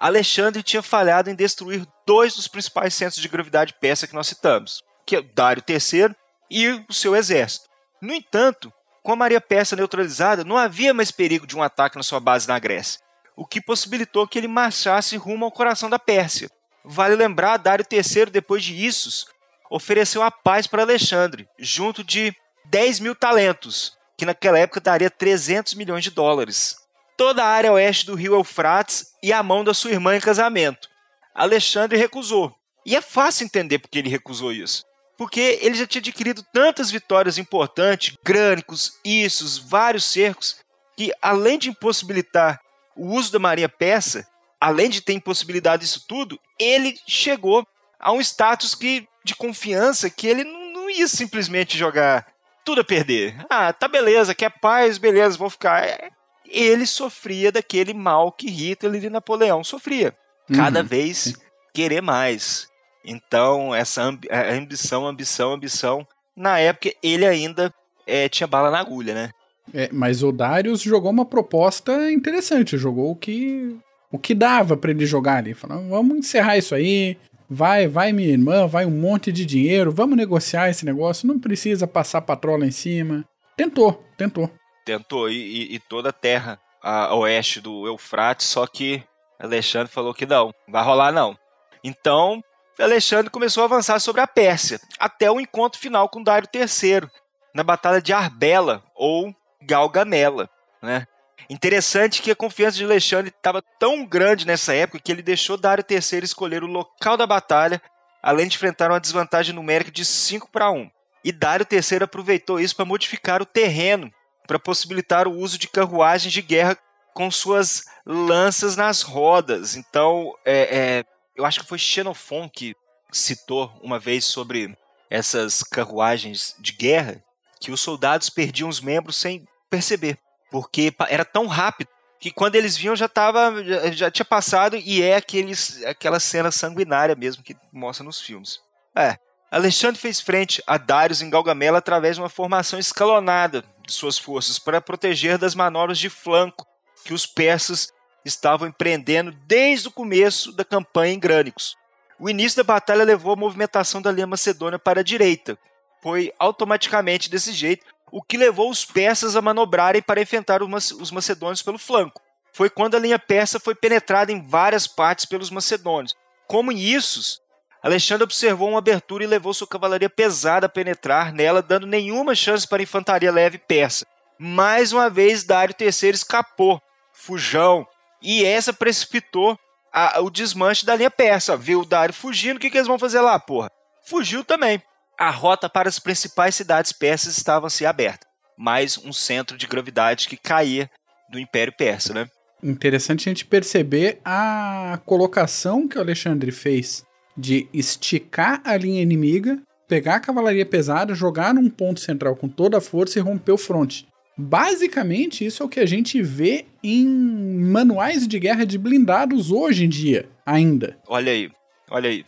Alexandre tinha falhado em destruir dois dos principais centros de gravidade persa que nós citamos, que é Dário III e o seu exército. No entanto, com a Maria Persa neutralizada, não havia mais perigo de um ataque na sua base na Grécia, o que possibilitou que ele marchasse rumo ao coração da Pérsia. Vale lembrar, Dário III, depois de Issus, ofereceu a paz para Alexandre, junto de 10 mil talentos, que naquela época daria 300 milhões de dólares toda a área oeste do rio Eufrates e a mão da sua irmã em casamento. Alexandre recusou. E é fácil entender porque ele recusou isso. Porque ele já tinha adquirido tantas vitórias importantes, grânicos, issos, vários cercos, que além de impossibilitar o uso da marinha persa, além de ter impossibilidade disso tudo, ele chegou a um status que, de confiança que ele não, não ia simplesmente jogar tudo a perder. Ah, tá beleza, quer paz, beleza, vou ficar. É, ele sofria daquele mal que Hitler e Napoleão sofria. Cada uhum, vez querer mais. Então, essa ambi ambição, ambição, ambição. Na época, ele ainda é, tinha bala na agulha, né?
É, mas o Darius jogou uma proposta interessante. Jogou o que, o que dava para ele jogar ali. Falou, vamos encerrar isso aí. Vai, vai minha irmã, vai um monte de dinheiro, vamos negociar esse negócio, não precisa passar patrola em cima. Tentou, tentou.
Tentou, e, e toda a terra a oeste do Eufrates, só que Alexandre falou que não, vai rolar não. Então, Alexandre começou a avançar sobre a Pérsia, até o encontro final com Dário III, na Batalha de Arbela, ou Galgamela. Né? Interessante que a confiança de Alexandre estava tão grande nessa época que ele deixou Dário III escolher o local da batalha, além de enfrentar uma desvantagem numérica de 5 para 1. E Dário III aproveitou isso para modificar o terreno para possibilitar o uso de carruagens de guerra com suas lanças nas rodas. Então, é, é, eu acho que foi Xenofon que citou uma vez sobre essas carruagens de guerra que os soldados perdiam os membros sem perceber, porque era tão rápido que quando eles viam já tava, já, já tinha passado e é aqueles, aquela cena sanguinária mesmo que mostra nos filmes. É, Alexandre fez frente a Darius em Galgamela através de uma formação escalonada de suas forças para proteger das manobras de flanco que os persas estavam empreendendo desde o começo da campanha em Grânicos. O início da batalha levou a movimentação da linha macedônia para a direita. Foi automaticamente desse jeito, o que levou os persas a manobrarem para enfrentar os macedônios pelo flanco. Foi quando a linha persa foi penetrada em várias partes pelos macedônios. Como em Issos, Alexandre observou uma abertura e levou sua cavalaria pesada a penetrar nela, dando nenhuma chance para a infantaria leve persa. Mais uma vez, Dário III escapou. Fujão. E essa precipitou a, o desmanche da linha persa. Viu o Dário fugindo, o que, que eles vão fazer lá, porra? Fugiu também. A rota para as principais cidades persas estava se aberta. Mais um centro de gravidade que caía do Império Persa, né?
Interessante a gente perceber a colocação que o Alexandre fez de esticar a linha inimiga, pegar a cavalaria pesada, jogar num ponto central com toda a força e romper o fronte. Basicamente, isso é o que a gente vê em manuais de guerra de blindados hoje em dia, ainda.
Olha aí, olha aí.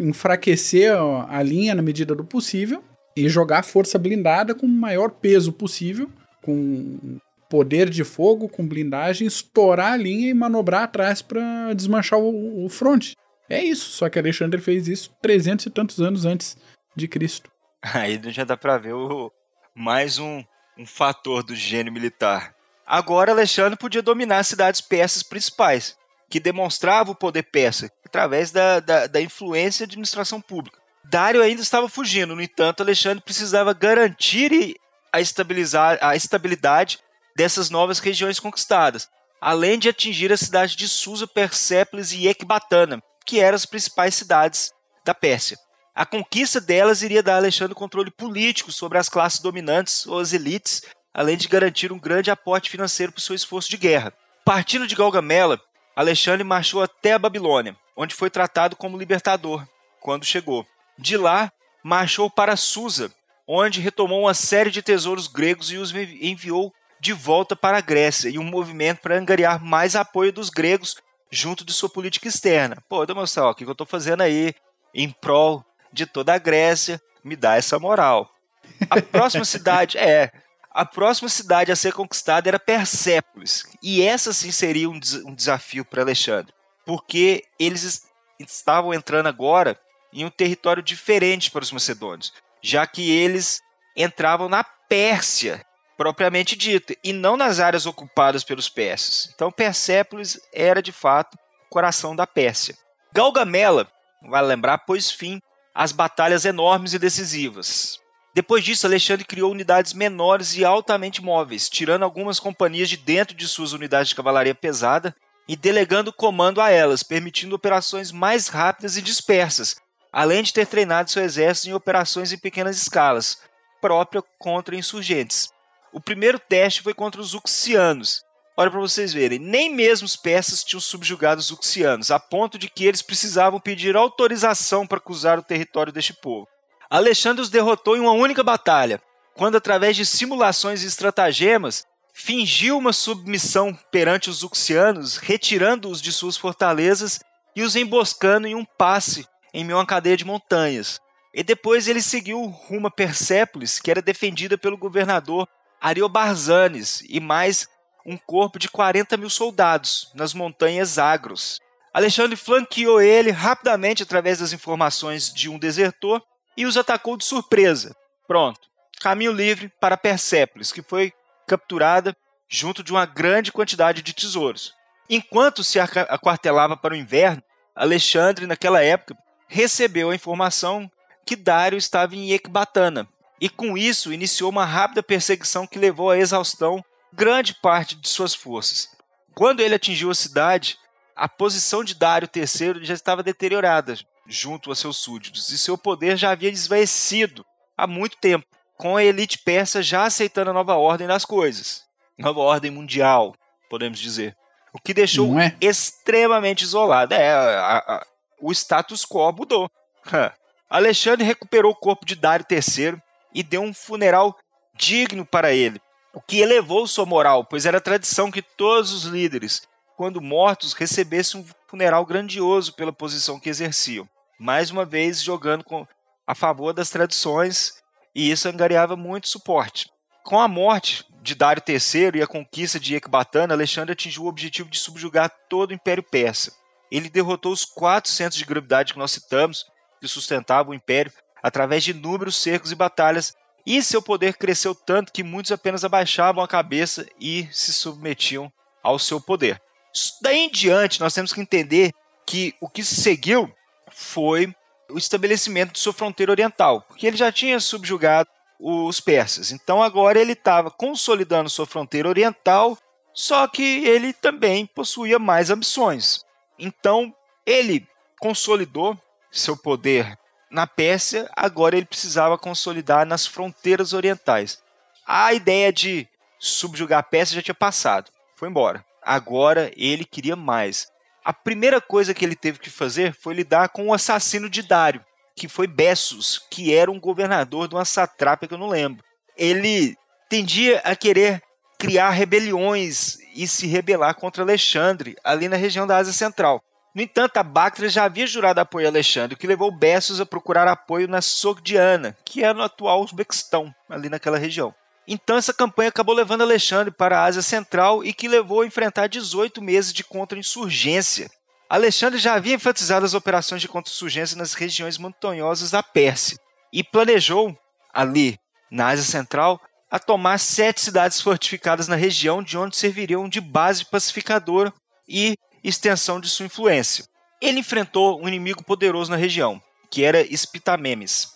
Enfraquecer a linha na medida do possível e jogar força blindada com o maior peso possível, com poder de fogo, com blindagem, estourar a linha e manobrar atrás para desmanchar o, o fronte. É isso, só que Alexandre fez isso 300 e tantos anos antes de Cristo.
Aí já dá para ver o, mais um, um fator do gênio militar. Agora Alexandre podia dominar as cidades persas principais, que demonstrava o poder persa através da, da, da influência e administração pública. Dário ainda estava fugindo, no entanto, Alexandre precisava garantir a, estabilizar, a estabilidade dessas novas regiões conquistadas, além de atingir a cidade de Susa, Persépolis e Ecbatana, que eram as principais cidades da Pérsia. A conquista delas iria dar a Alexandre controle político sobre as classes dominantes ou as elites, além de garantir um grande aporte financeiro para o seu esforço de guerra. Partindo de Galgamela, Alexandre marchou até a Babilônia, onde foi tratado como libertador quando chegou. De lá, marchou para Susa, onde retomou uma série de tesouros gregos e os enviou de volta para a Grécia, e um movimento para angariar mais apoio dos gregos junto de sua política externa. Pô, eu mostrar ó, o que eu estou fazendo aí em prol de toda a Grécia, me dá essa moral. A próxima cidade é a próxima cidade a ser conquistada era Persépolis. E essa sim seria um, des um desafio para Alexandre, porque eles estavam entrando agora em um território diferente para os macedônios, já que eles entravam na Pérsia propriamente dita, e não nas áreas ocupadas pelos persas. Então Persépolis era de fato o coração da Pérsia. Galgamela, vale lembrar, pôs fim às batalhas enormes e decisivas. Depois disso, Alexandre criou unidades menores e altamente móveis, tirando algumas companhias de dentro de suas unidades de cavalaria pesada e delegando comando a elas, permitindo operações mais rápidas e dispersas, além de ter treinado seu exército em operações em pequenas escalas, própria contra insurgentes. O primeiro teste foi contra os uxianos. Olha para vocês verem, nem mesmo os persas tinham subjugado os uxianos, a ponto de que eles precisavam pedir autorização para cruzar o território deste povo. Alexandre os derrotou em uma única batalha, quando, através de simulações e estratagemas, fingiu uma submissão perante os uxianos, retirando-os de suas fortalezas e os emboscando em um passe em meio a uma cadeia de montanhas. E depois ele seguiu rumo a Persépolis, que era defendida pelo governador Ariobarzanes e mais um corpo de 40 mil soldados nas montanhas Agros. Alexandre flanqueou ele rapidamente através das informações de um desertor e os atacou de surpresa. Pronto, caminho livre para Persépolis, que foi capturada junto de uma grande quantidade de tesouros. Enquanto se aquartelava para o inverno, Alexandre, naquela época, recebeu a informação que Dário estava em Ecbatana, e com isso iniciou uma rápida perseguição que levou à exaustão grande parte de suas forças. Quando ele atingiu a cidade, a posição de Dário III já estava deteriorada junto a seus súditos, e seu poder já havia desvanecido há muito tempo, com a elite persa já aceitando a nova ordem das coisas. Nova ordem mundial, podemos dizer. O que deixou é? extremamente isolado. É, a, a, o status quo mudou. Alexandre recuperou o corpo de Dário III e deu um funeral digno para ele, o que elevou sua moral, pois era tradição que todos os líderes, quando mortos, recebessem um funeral grandioso pela posição que exerciam. Mais uma vez jogando com, a favor das tradições, e isso angariava muito suporte. Com a morte de Dário III e a conquista de Ecbatana, Alexandre atingiu o objetivo de subjugar todo o Império Persa. Ele derrotou os quatro centros de gravidade que nós citamos, que sustentavam o Império, através de inúmeros cercos e batalhas, e seu poder cresceu tanto que muitos apenas abaixavam a cabeça e se submetiam ao seu poder. Daí em diante, nós temos que entender que o que se seguiu foi o estabelecimento de sua fronteira oriental, porque ele já tinha subjugado os persas. Então agora ele estava consolidando sua fronteira oriental, só que ele também possuía mais ambições. Então ele consolidou seu poder na Pérsia, agora ele precisava consolidar nas fronteiras orientais. A ideia de subjugar a Pérsia já tinha passado, foi embora. Agora ele queria mais. A primeira coisa que ele teve que fazer foi lidar com o assassino de Dário, que foi Bessus, que era um governador de uma satrápia que eu não lembro. Ele tendia a querer criar rebeliões e se rebelar contra Alexandre ali na região da Ásia Central. No entanto, a Bactria já havia jurado apoio a Alexandre, o que levou Bessos a procurar apoio na Sogdiana, que é no atual Uzbequistão, ali naquela região. Então essa campanha acabou levando Alexandre para a Ásia Central e que levou a enfrentar 18 meses de contra-insurgência. Alexandre já havia enfatizado as operações de contra-insurgência nas regiões montanhosas da Pérsia e planejou, ali na Ásia Central, a tomar sete cidades fortificadas na região, de onde serviriam de base pacificadora e extensão de sua influência. Ele enfrentou um inimigo poderoso na região, que era Spitamemes.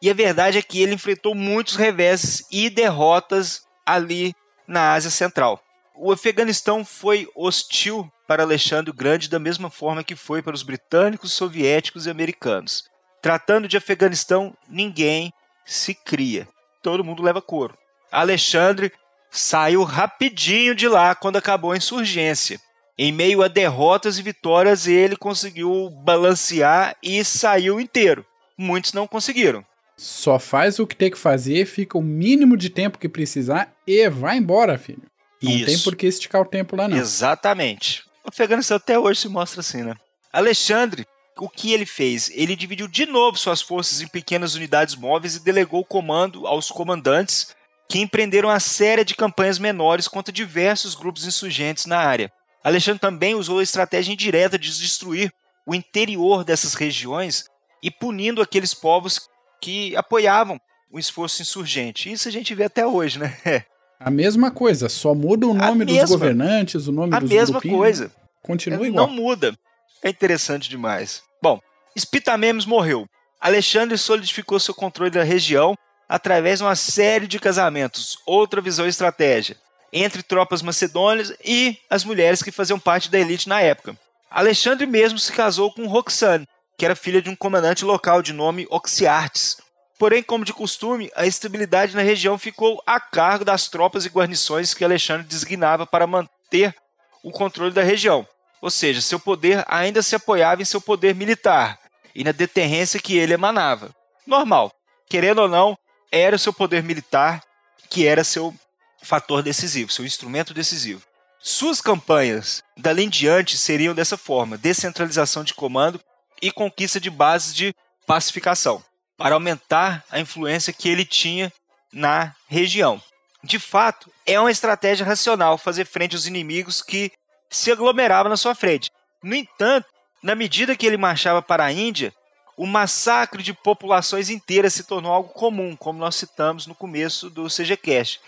E a verdade é que ele enfrentou muitos reveses e derrotas ali na Ásia Central. O Afeganistão foi hostil para Alexandre o Grande da mesma forma que foi para os britânicos, soviéticos e americanos. Tratando de Afeganistão, ninguém se cria. Todo mundo leva couro. Alexandre saiu rapidinho de lá quando acabou a insurgência. Em meio a derrotas e vitórias, ele conseguiu balancear e saiu inteiro. Muitos não conseguiram.
Só faz o que tem que fazer, fica o mínimo de tempo que precisar e vai embora, filho. Não Isso. tem por que esticar o tempo lá, não.
Exatamente. O Afeganistão até hoje se mostra assim, né? Alexandre, o que ele fez? Ele dividiu de novo suas forças em pequenas unidades móveis e delegou o comando aos comandantes que empreenderam uma série de campanhas menores contra diversos grupos insurgentes na área. Alexandre também usou a estratégia indireta de destruir o interior dessas regiões e punindo aqueles povos que apoiavam o esforço insurgente. Isso a gente vê até hoje, né?
A mesma coisa, só muda o nome dos governantes, o nome
a
dos
A mesma coisa.
Continua é, igual.
Não muda. É interessante demais. Bom, Spitamemes morreu. Alexandre solidificou seu controle da região através de uma série de casamentos, outra visão e estratégia entre tropas macedônias e as mulheres que faziam parte da elite na época. Alexandre mesmo se casou com Roxane, que era filha de um comandante local de nome Oxiartes. Porém, como de costume, a estabilidade na região ficou a cargo das tropas e guarnições que Alexandre designava para manter o controle da região. Ou seja, seu poder ainda se apoiava em seu poder militar e na deterrência que ele emanava. Normal, querendo ou não, era o seu poder militar que era seu fator decisivo, seu instrumento decisivo. Suas campanhas dali em diante seriam dessa forma: descentralização de comando e conquista de bases de pacificação, para aumentar a influência que ele tinha na região. De fato, é uma estratégia racional fazer frente aos inimigos que se aglomeravam na sua frente. No entanto, Na medida que ele marchava para a Índia, o massacre de populações inteiras se tornou algo comum, como nós citamos no começo do CGCast.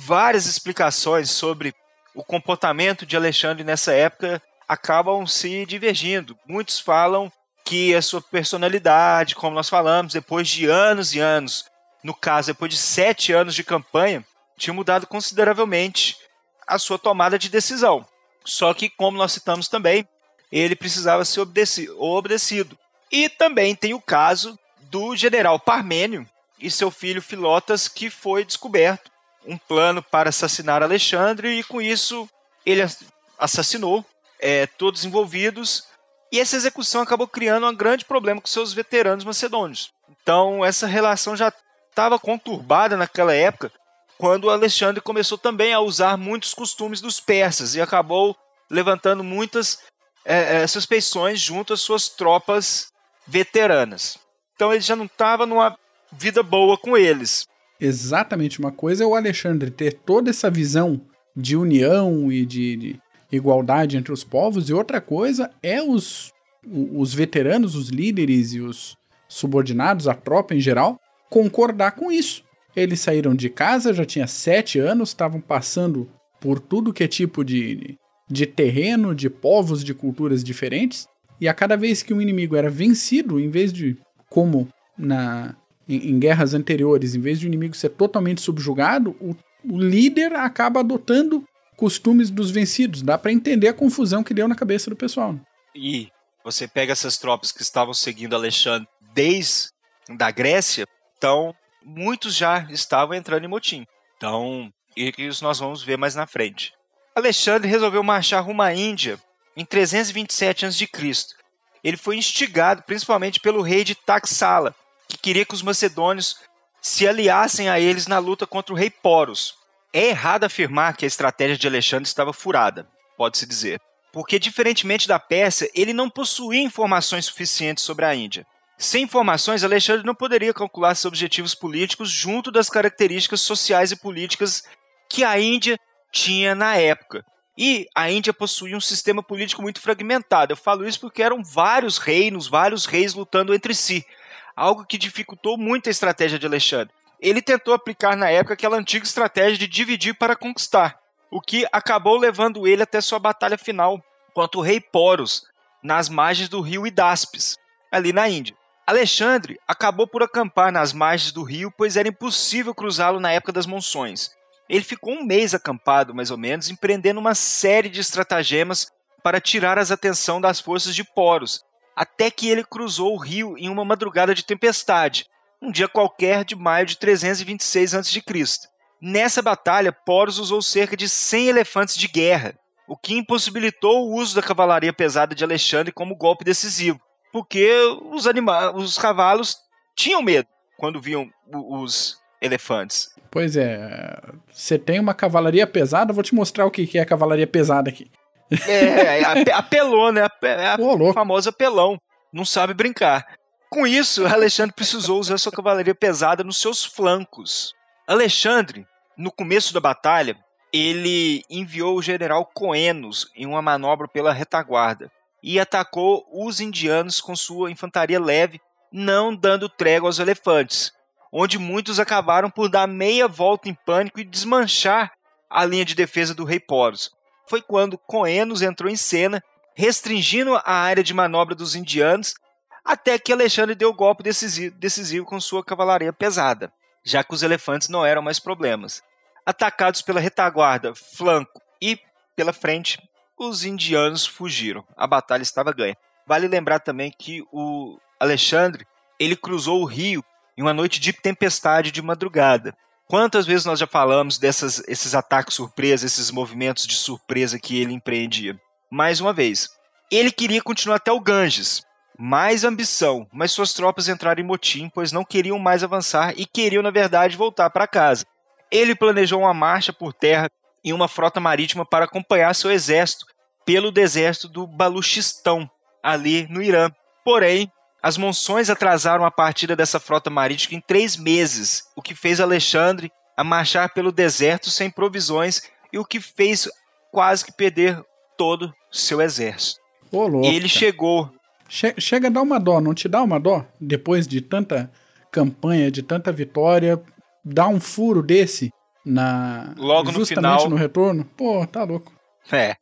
Várias explicações sobre o comportamento de Alexandre nessa época acabam se divergindo. Muitos falam que a sua personalidade, como nós falamos, depois de anos e anos, no caso, depois de sete anos de campanha, tinha mudado consideravelmente a sua tomada de decisão. Só que, como nós citamos também, ele precisava ser obedecido. E também tem o caso do general Parmênio e seu filho Filotas, que foi descoberto um plano para assassinar Alexandre, e com isso ele assassinou é, todos envolvidos. E essa execução acabou criando um grande problema com seus veteranos macedônios. Então, essa relação já estava conturbada naquela época, quando Alexandre começou também a usar muitos costumes dos persas e acabou levantando muitas é, é, suspeições junto às suas tropas veteranas. Então ele já não estava numa vida boa com eles.
Exatamente. Uma coisa é o Alexandre ter toda essa visão de união e de, de igualdade entre os povos, e outra coisa é os, os veteranos, os líderes e os subordinados, a tropa em geral, concordar com isso. Eles saíram de casa, já tinha sete anos, estavam passando por tudo que é tipo de, de terreno, de povos, de culturas diferentes, e a cada vez que um inimigo era vencido, em vez de, como na, em, em guerras anteriores, em vez de o inimigo ser totalmente subjugado, o, o líder acaba adotando costumes dos vencidos. Dá para entender a confusão que deu na cabeça do pessoal. Né?
E você pega essas tropas que estavam seguindo Alexandre desde da Grécia, então muitos já estavam entrando em motim. Então, isso nós vamos ver mais na frente. Alexandre resolveu marchar rumo à Índia em 327 a.C. Ele foi instigado principalmente pelo rei de Taxala, que queria que os macedônios se aliassem a eles na luta contra o rei Poros. É errado afirmar que a estratégia de Alexandre estava furada, pode-se dizer, porque, diferentemente da Pérsia, ele não possuía informações suficientes sobre a Índia. Sem informações, Alexandre não poderia calcular seus objetivos políticos junto das características sociais e políticas que a Índia tinha na época. E a Índia possuía um sistema político muito fragmentado. Eu falo isso porque eram vários reinos, vários reis lutando entre si, algo que dificultou muito a estratégia de Alexandre. Ele tentou aplicar na época aquela antiga estratégia de dividir para conquistar, o que acabou levando ele até sua batalha final contra o rei Poros, nas margens do rio Idaspes, ali na Índia. Alexandre acabou por acampar nas margens do rio, pois era impossível cruzá-lo na época das monções. Ele ficou um mês acampado, mais ou menos, empreendendo uma série de estratagemas para tirar as atenção das forças de Poros, até que ele cruzou o rio em uma madrugada de tempestade, um dia qualquer de maio de 326 a.C. Nessa batalha, Poros usou cerca de 100 elefantes de guerra, o que impossibilitou o uso da cavalaria pesada de Alexandre como golpe decisivo, porque os, anima os cavalos tinham medo quando viam os elefantes.
Pois é, você tem uma cavalaria pesada, vou te mostrar o que é cavalaria pesada aqui.
É, é apelou, né? É famosa pelão. Não sabe brincar. Com isso, Alexandre precisou usar sua cavalaria pesada nos seus flancos. Alexandre, no começo da batalha, ele enviou o general Coenos em uma manobra pela retaguarda e atacou os indianos com sua infantaria leve, não dando trégua aos elefantes onde muitos acabaram por dar meia volta em pânico e desmanchar a linha de defesa do rei Poros. Foi quando Coenos entrou em cena, restringindo a área de manobra dos indianos, até que Alexandre deu o golpe decisivo, com sua cavalaria pesada, já que os elefantes não eram mais problemas. Atacados pela retaguarda, flanco e pela frente, os indianos fugiram. A batalha estava ganha. Vale lembrar também que o Alexandre ele cruzou o rio em uma noite de tempestade de madrugada. Quantas vezes nós já falamos desses esses ataques surpresa, esses movimentos de surpresa que ele empreendia? Mais uma vez, ele queria continuar até o Ganges, mais ambição, mas suas tropas entraram em motim, pois não queriam mais avançar e queriam, na verdade, voltar para casa. Ele planejou uma marcha por terra em uma frota marítima para acompanhar seu exército pelo deserto do Baluchistão, ali no Irã. Porém, as monções atrasaram a partida dessa frota marítima em três meses, o que fez Alexandre a marchar pelo deserto sem provisões e o que fez quase que perder todo seu exército.
Ô, louco,
ele chegou
Che chega a dar uma dó, não te dá uma dó? Depois de tanta campanha, de tanta vitória, dá um furo desse na
Logo
justamente
no final.
no retorno? Pô, tá louco.
É.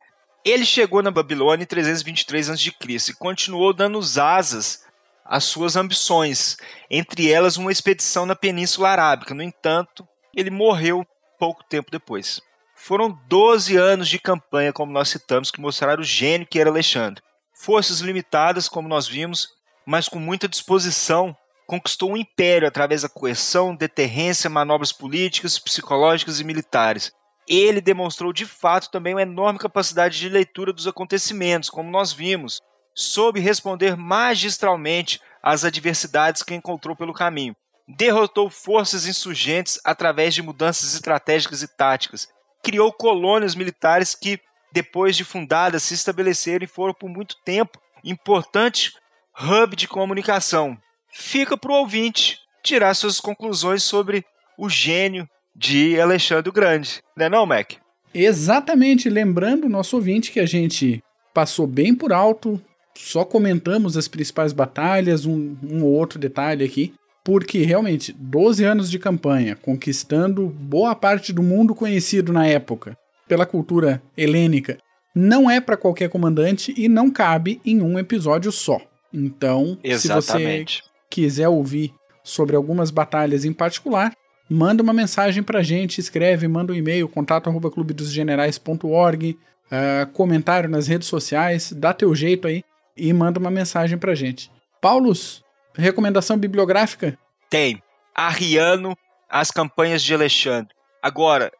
Ele chegou na Babilônia em 323 a.C. e continuou dando asas às suas ambições, entre elas uma expedição na Península Arábica. No entanto, ele morreu pouco tempo depois. Foram 12 anos de campanha, como nós citamos, que mostraram o gênio que era Alexandre. Forças limitadas, como nós vimos, mas com muita disposição, conquistou um império através da coerção, deterrência, manobras políticas, psicológicas e militares. Ele demonstrou de fato também uma enorme capacidade de leitura dos acontecimentos, como nós vimos, soube responder magistralmente às adversidades que encontrou pelo caminho. Derrotou forças insurgentes através de mudanças estratégicas e táticas. Criou colônias militares que, depois de fundadas, se estabeleceram e foram por muito tempo importante hub de comunicação. Fica para o ouvinte tirar suas conclusões sobre o gênio de Alexandre o Grande. Não é não, Mac?
Exatamente, lembrando o nosso ouvinte que a gente passou bem por alto, só comentamos as principais batalhas, um, um ou outro detalhe aqui, porque realmente 12 anos de campanha, conquistando boa parte do mundo conhecido na época pela cultura helênica, não é para qualquer comandante e não cabe em um episódio só. Então,
Exatamente.
se você quiser ouvir sobre algumas batalhas em particular, manda uma mensagem pra gente, escreve, manda um e-mail, contato arroba clubedosgenerais.org, uh, comentário nas redes sociais, dá teu jeito aí e manda uma mensagem pra gente. Paulus, recomendação bibliográfica?
Tem. Arriano, As Campanhas de Alexandre. Agora,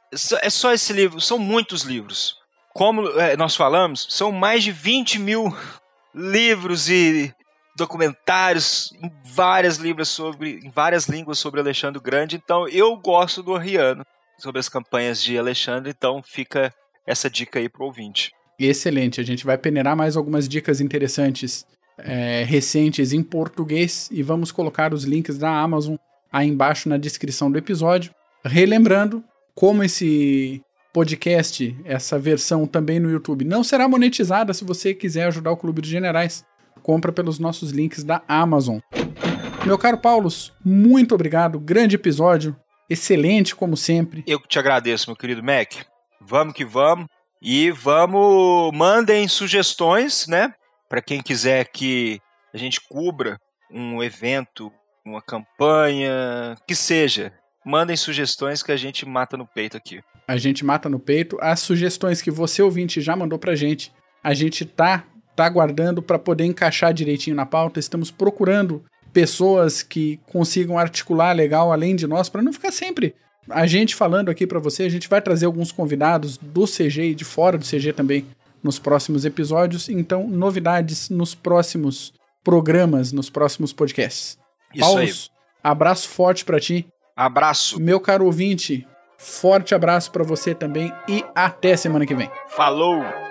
é só esse livro, são muitos livros. Como é, nós falamos, são mais de 20 mil livros e documentários várias línguas sobre em várias línguas sobre Alexandre o Grande. Então eu gosto do Arriano sobre as campanhas de Alexandre. Então fica essa dica aí pro ouvinte.
Excelente. A gente vai peneirar mais algumas dicas interessantes é, recentes em português e vamos colocar os links da Amazon aí embaixo na descrição do episódio. Relembrando, como esse podcast, essa versão também no YouTube, não será monetizada se você quiser ajudar o Clube dos Generais compra pelos nossos links da Amazon. Meu caro Paulos, muito obrigado. Grande episódio. Excelente, como sempre.
Eu te agradeço, meu querido Mac. Vamos que vamos. E vamos. Mandem sugestões, né? Para quem quiser que a gente cubra um evento, uma campanha, que seja. Mandem sugestões que a gente mata no peito aqui.
A gente mata no peito. As sugestões que você ouvinte já mandou pra gente, a gente tá tá aguardando para poder encaixar direitinho na pauta. Estamos procurando pessoas que consigam articular legal além de nós para não ficar sempre a gente falando aqui para você. A gente vai trazer alguns convidados do CG e de fora do CG também nos próximos episódios. Então, novidades nos próximos programas, nos próximos podcasts.
Isso
Paulo,
aí.
abraço forte para ti.
Abraço.
Meu caro ouvinte, forte abraço para você também e até semana que vem.
Falou!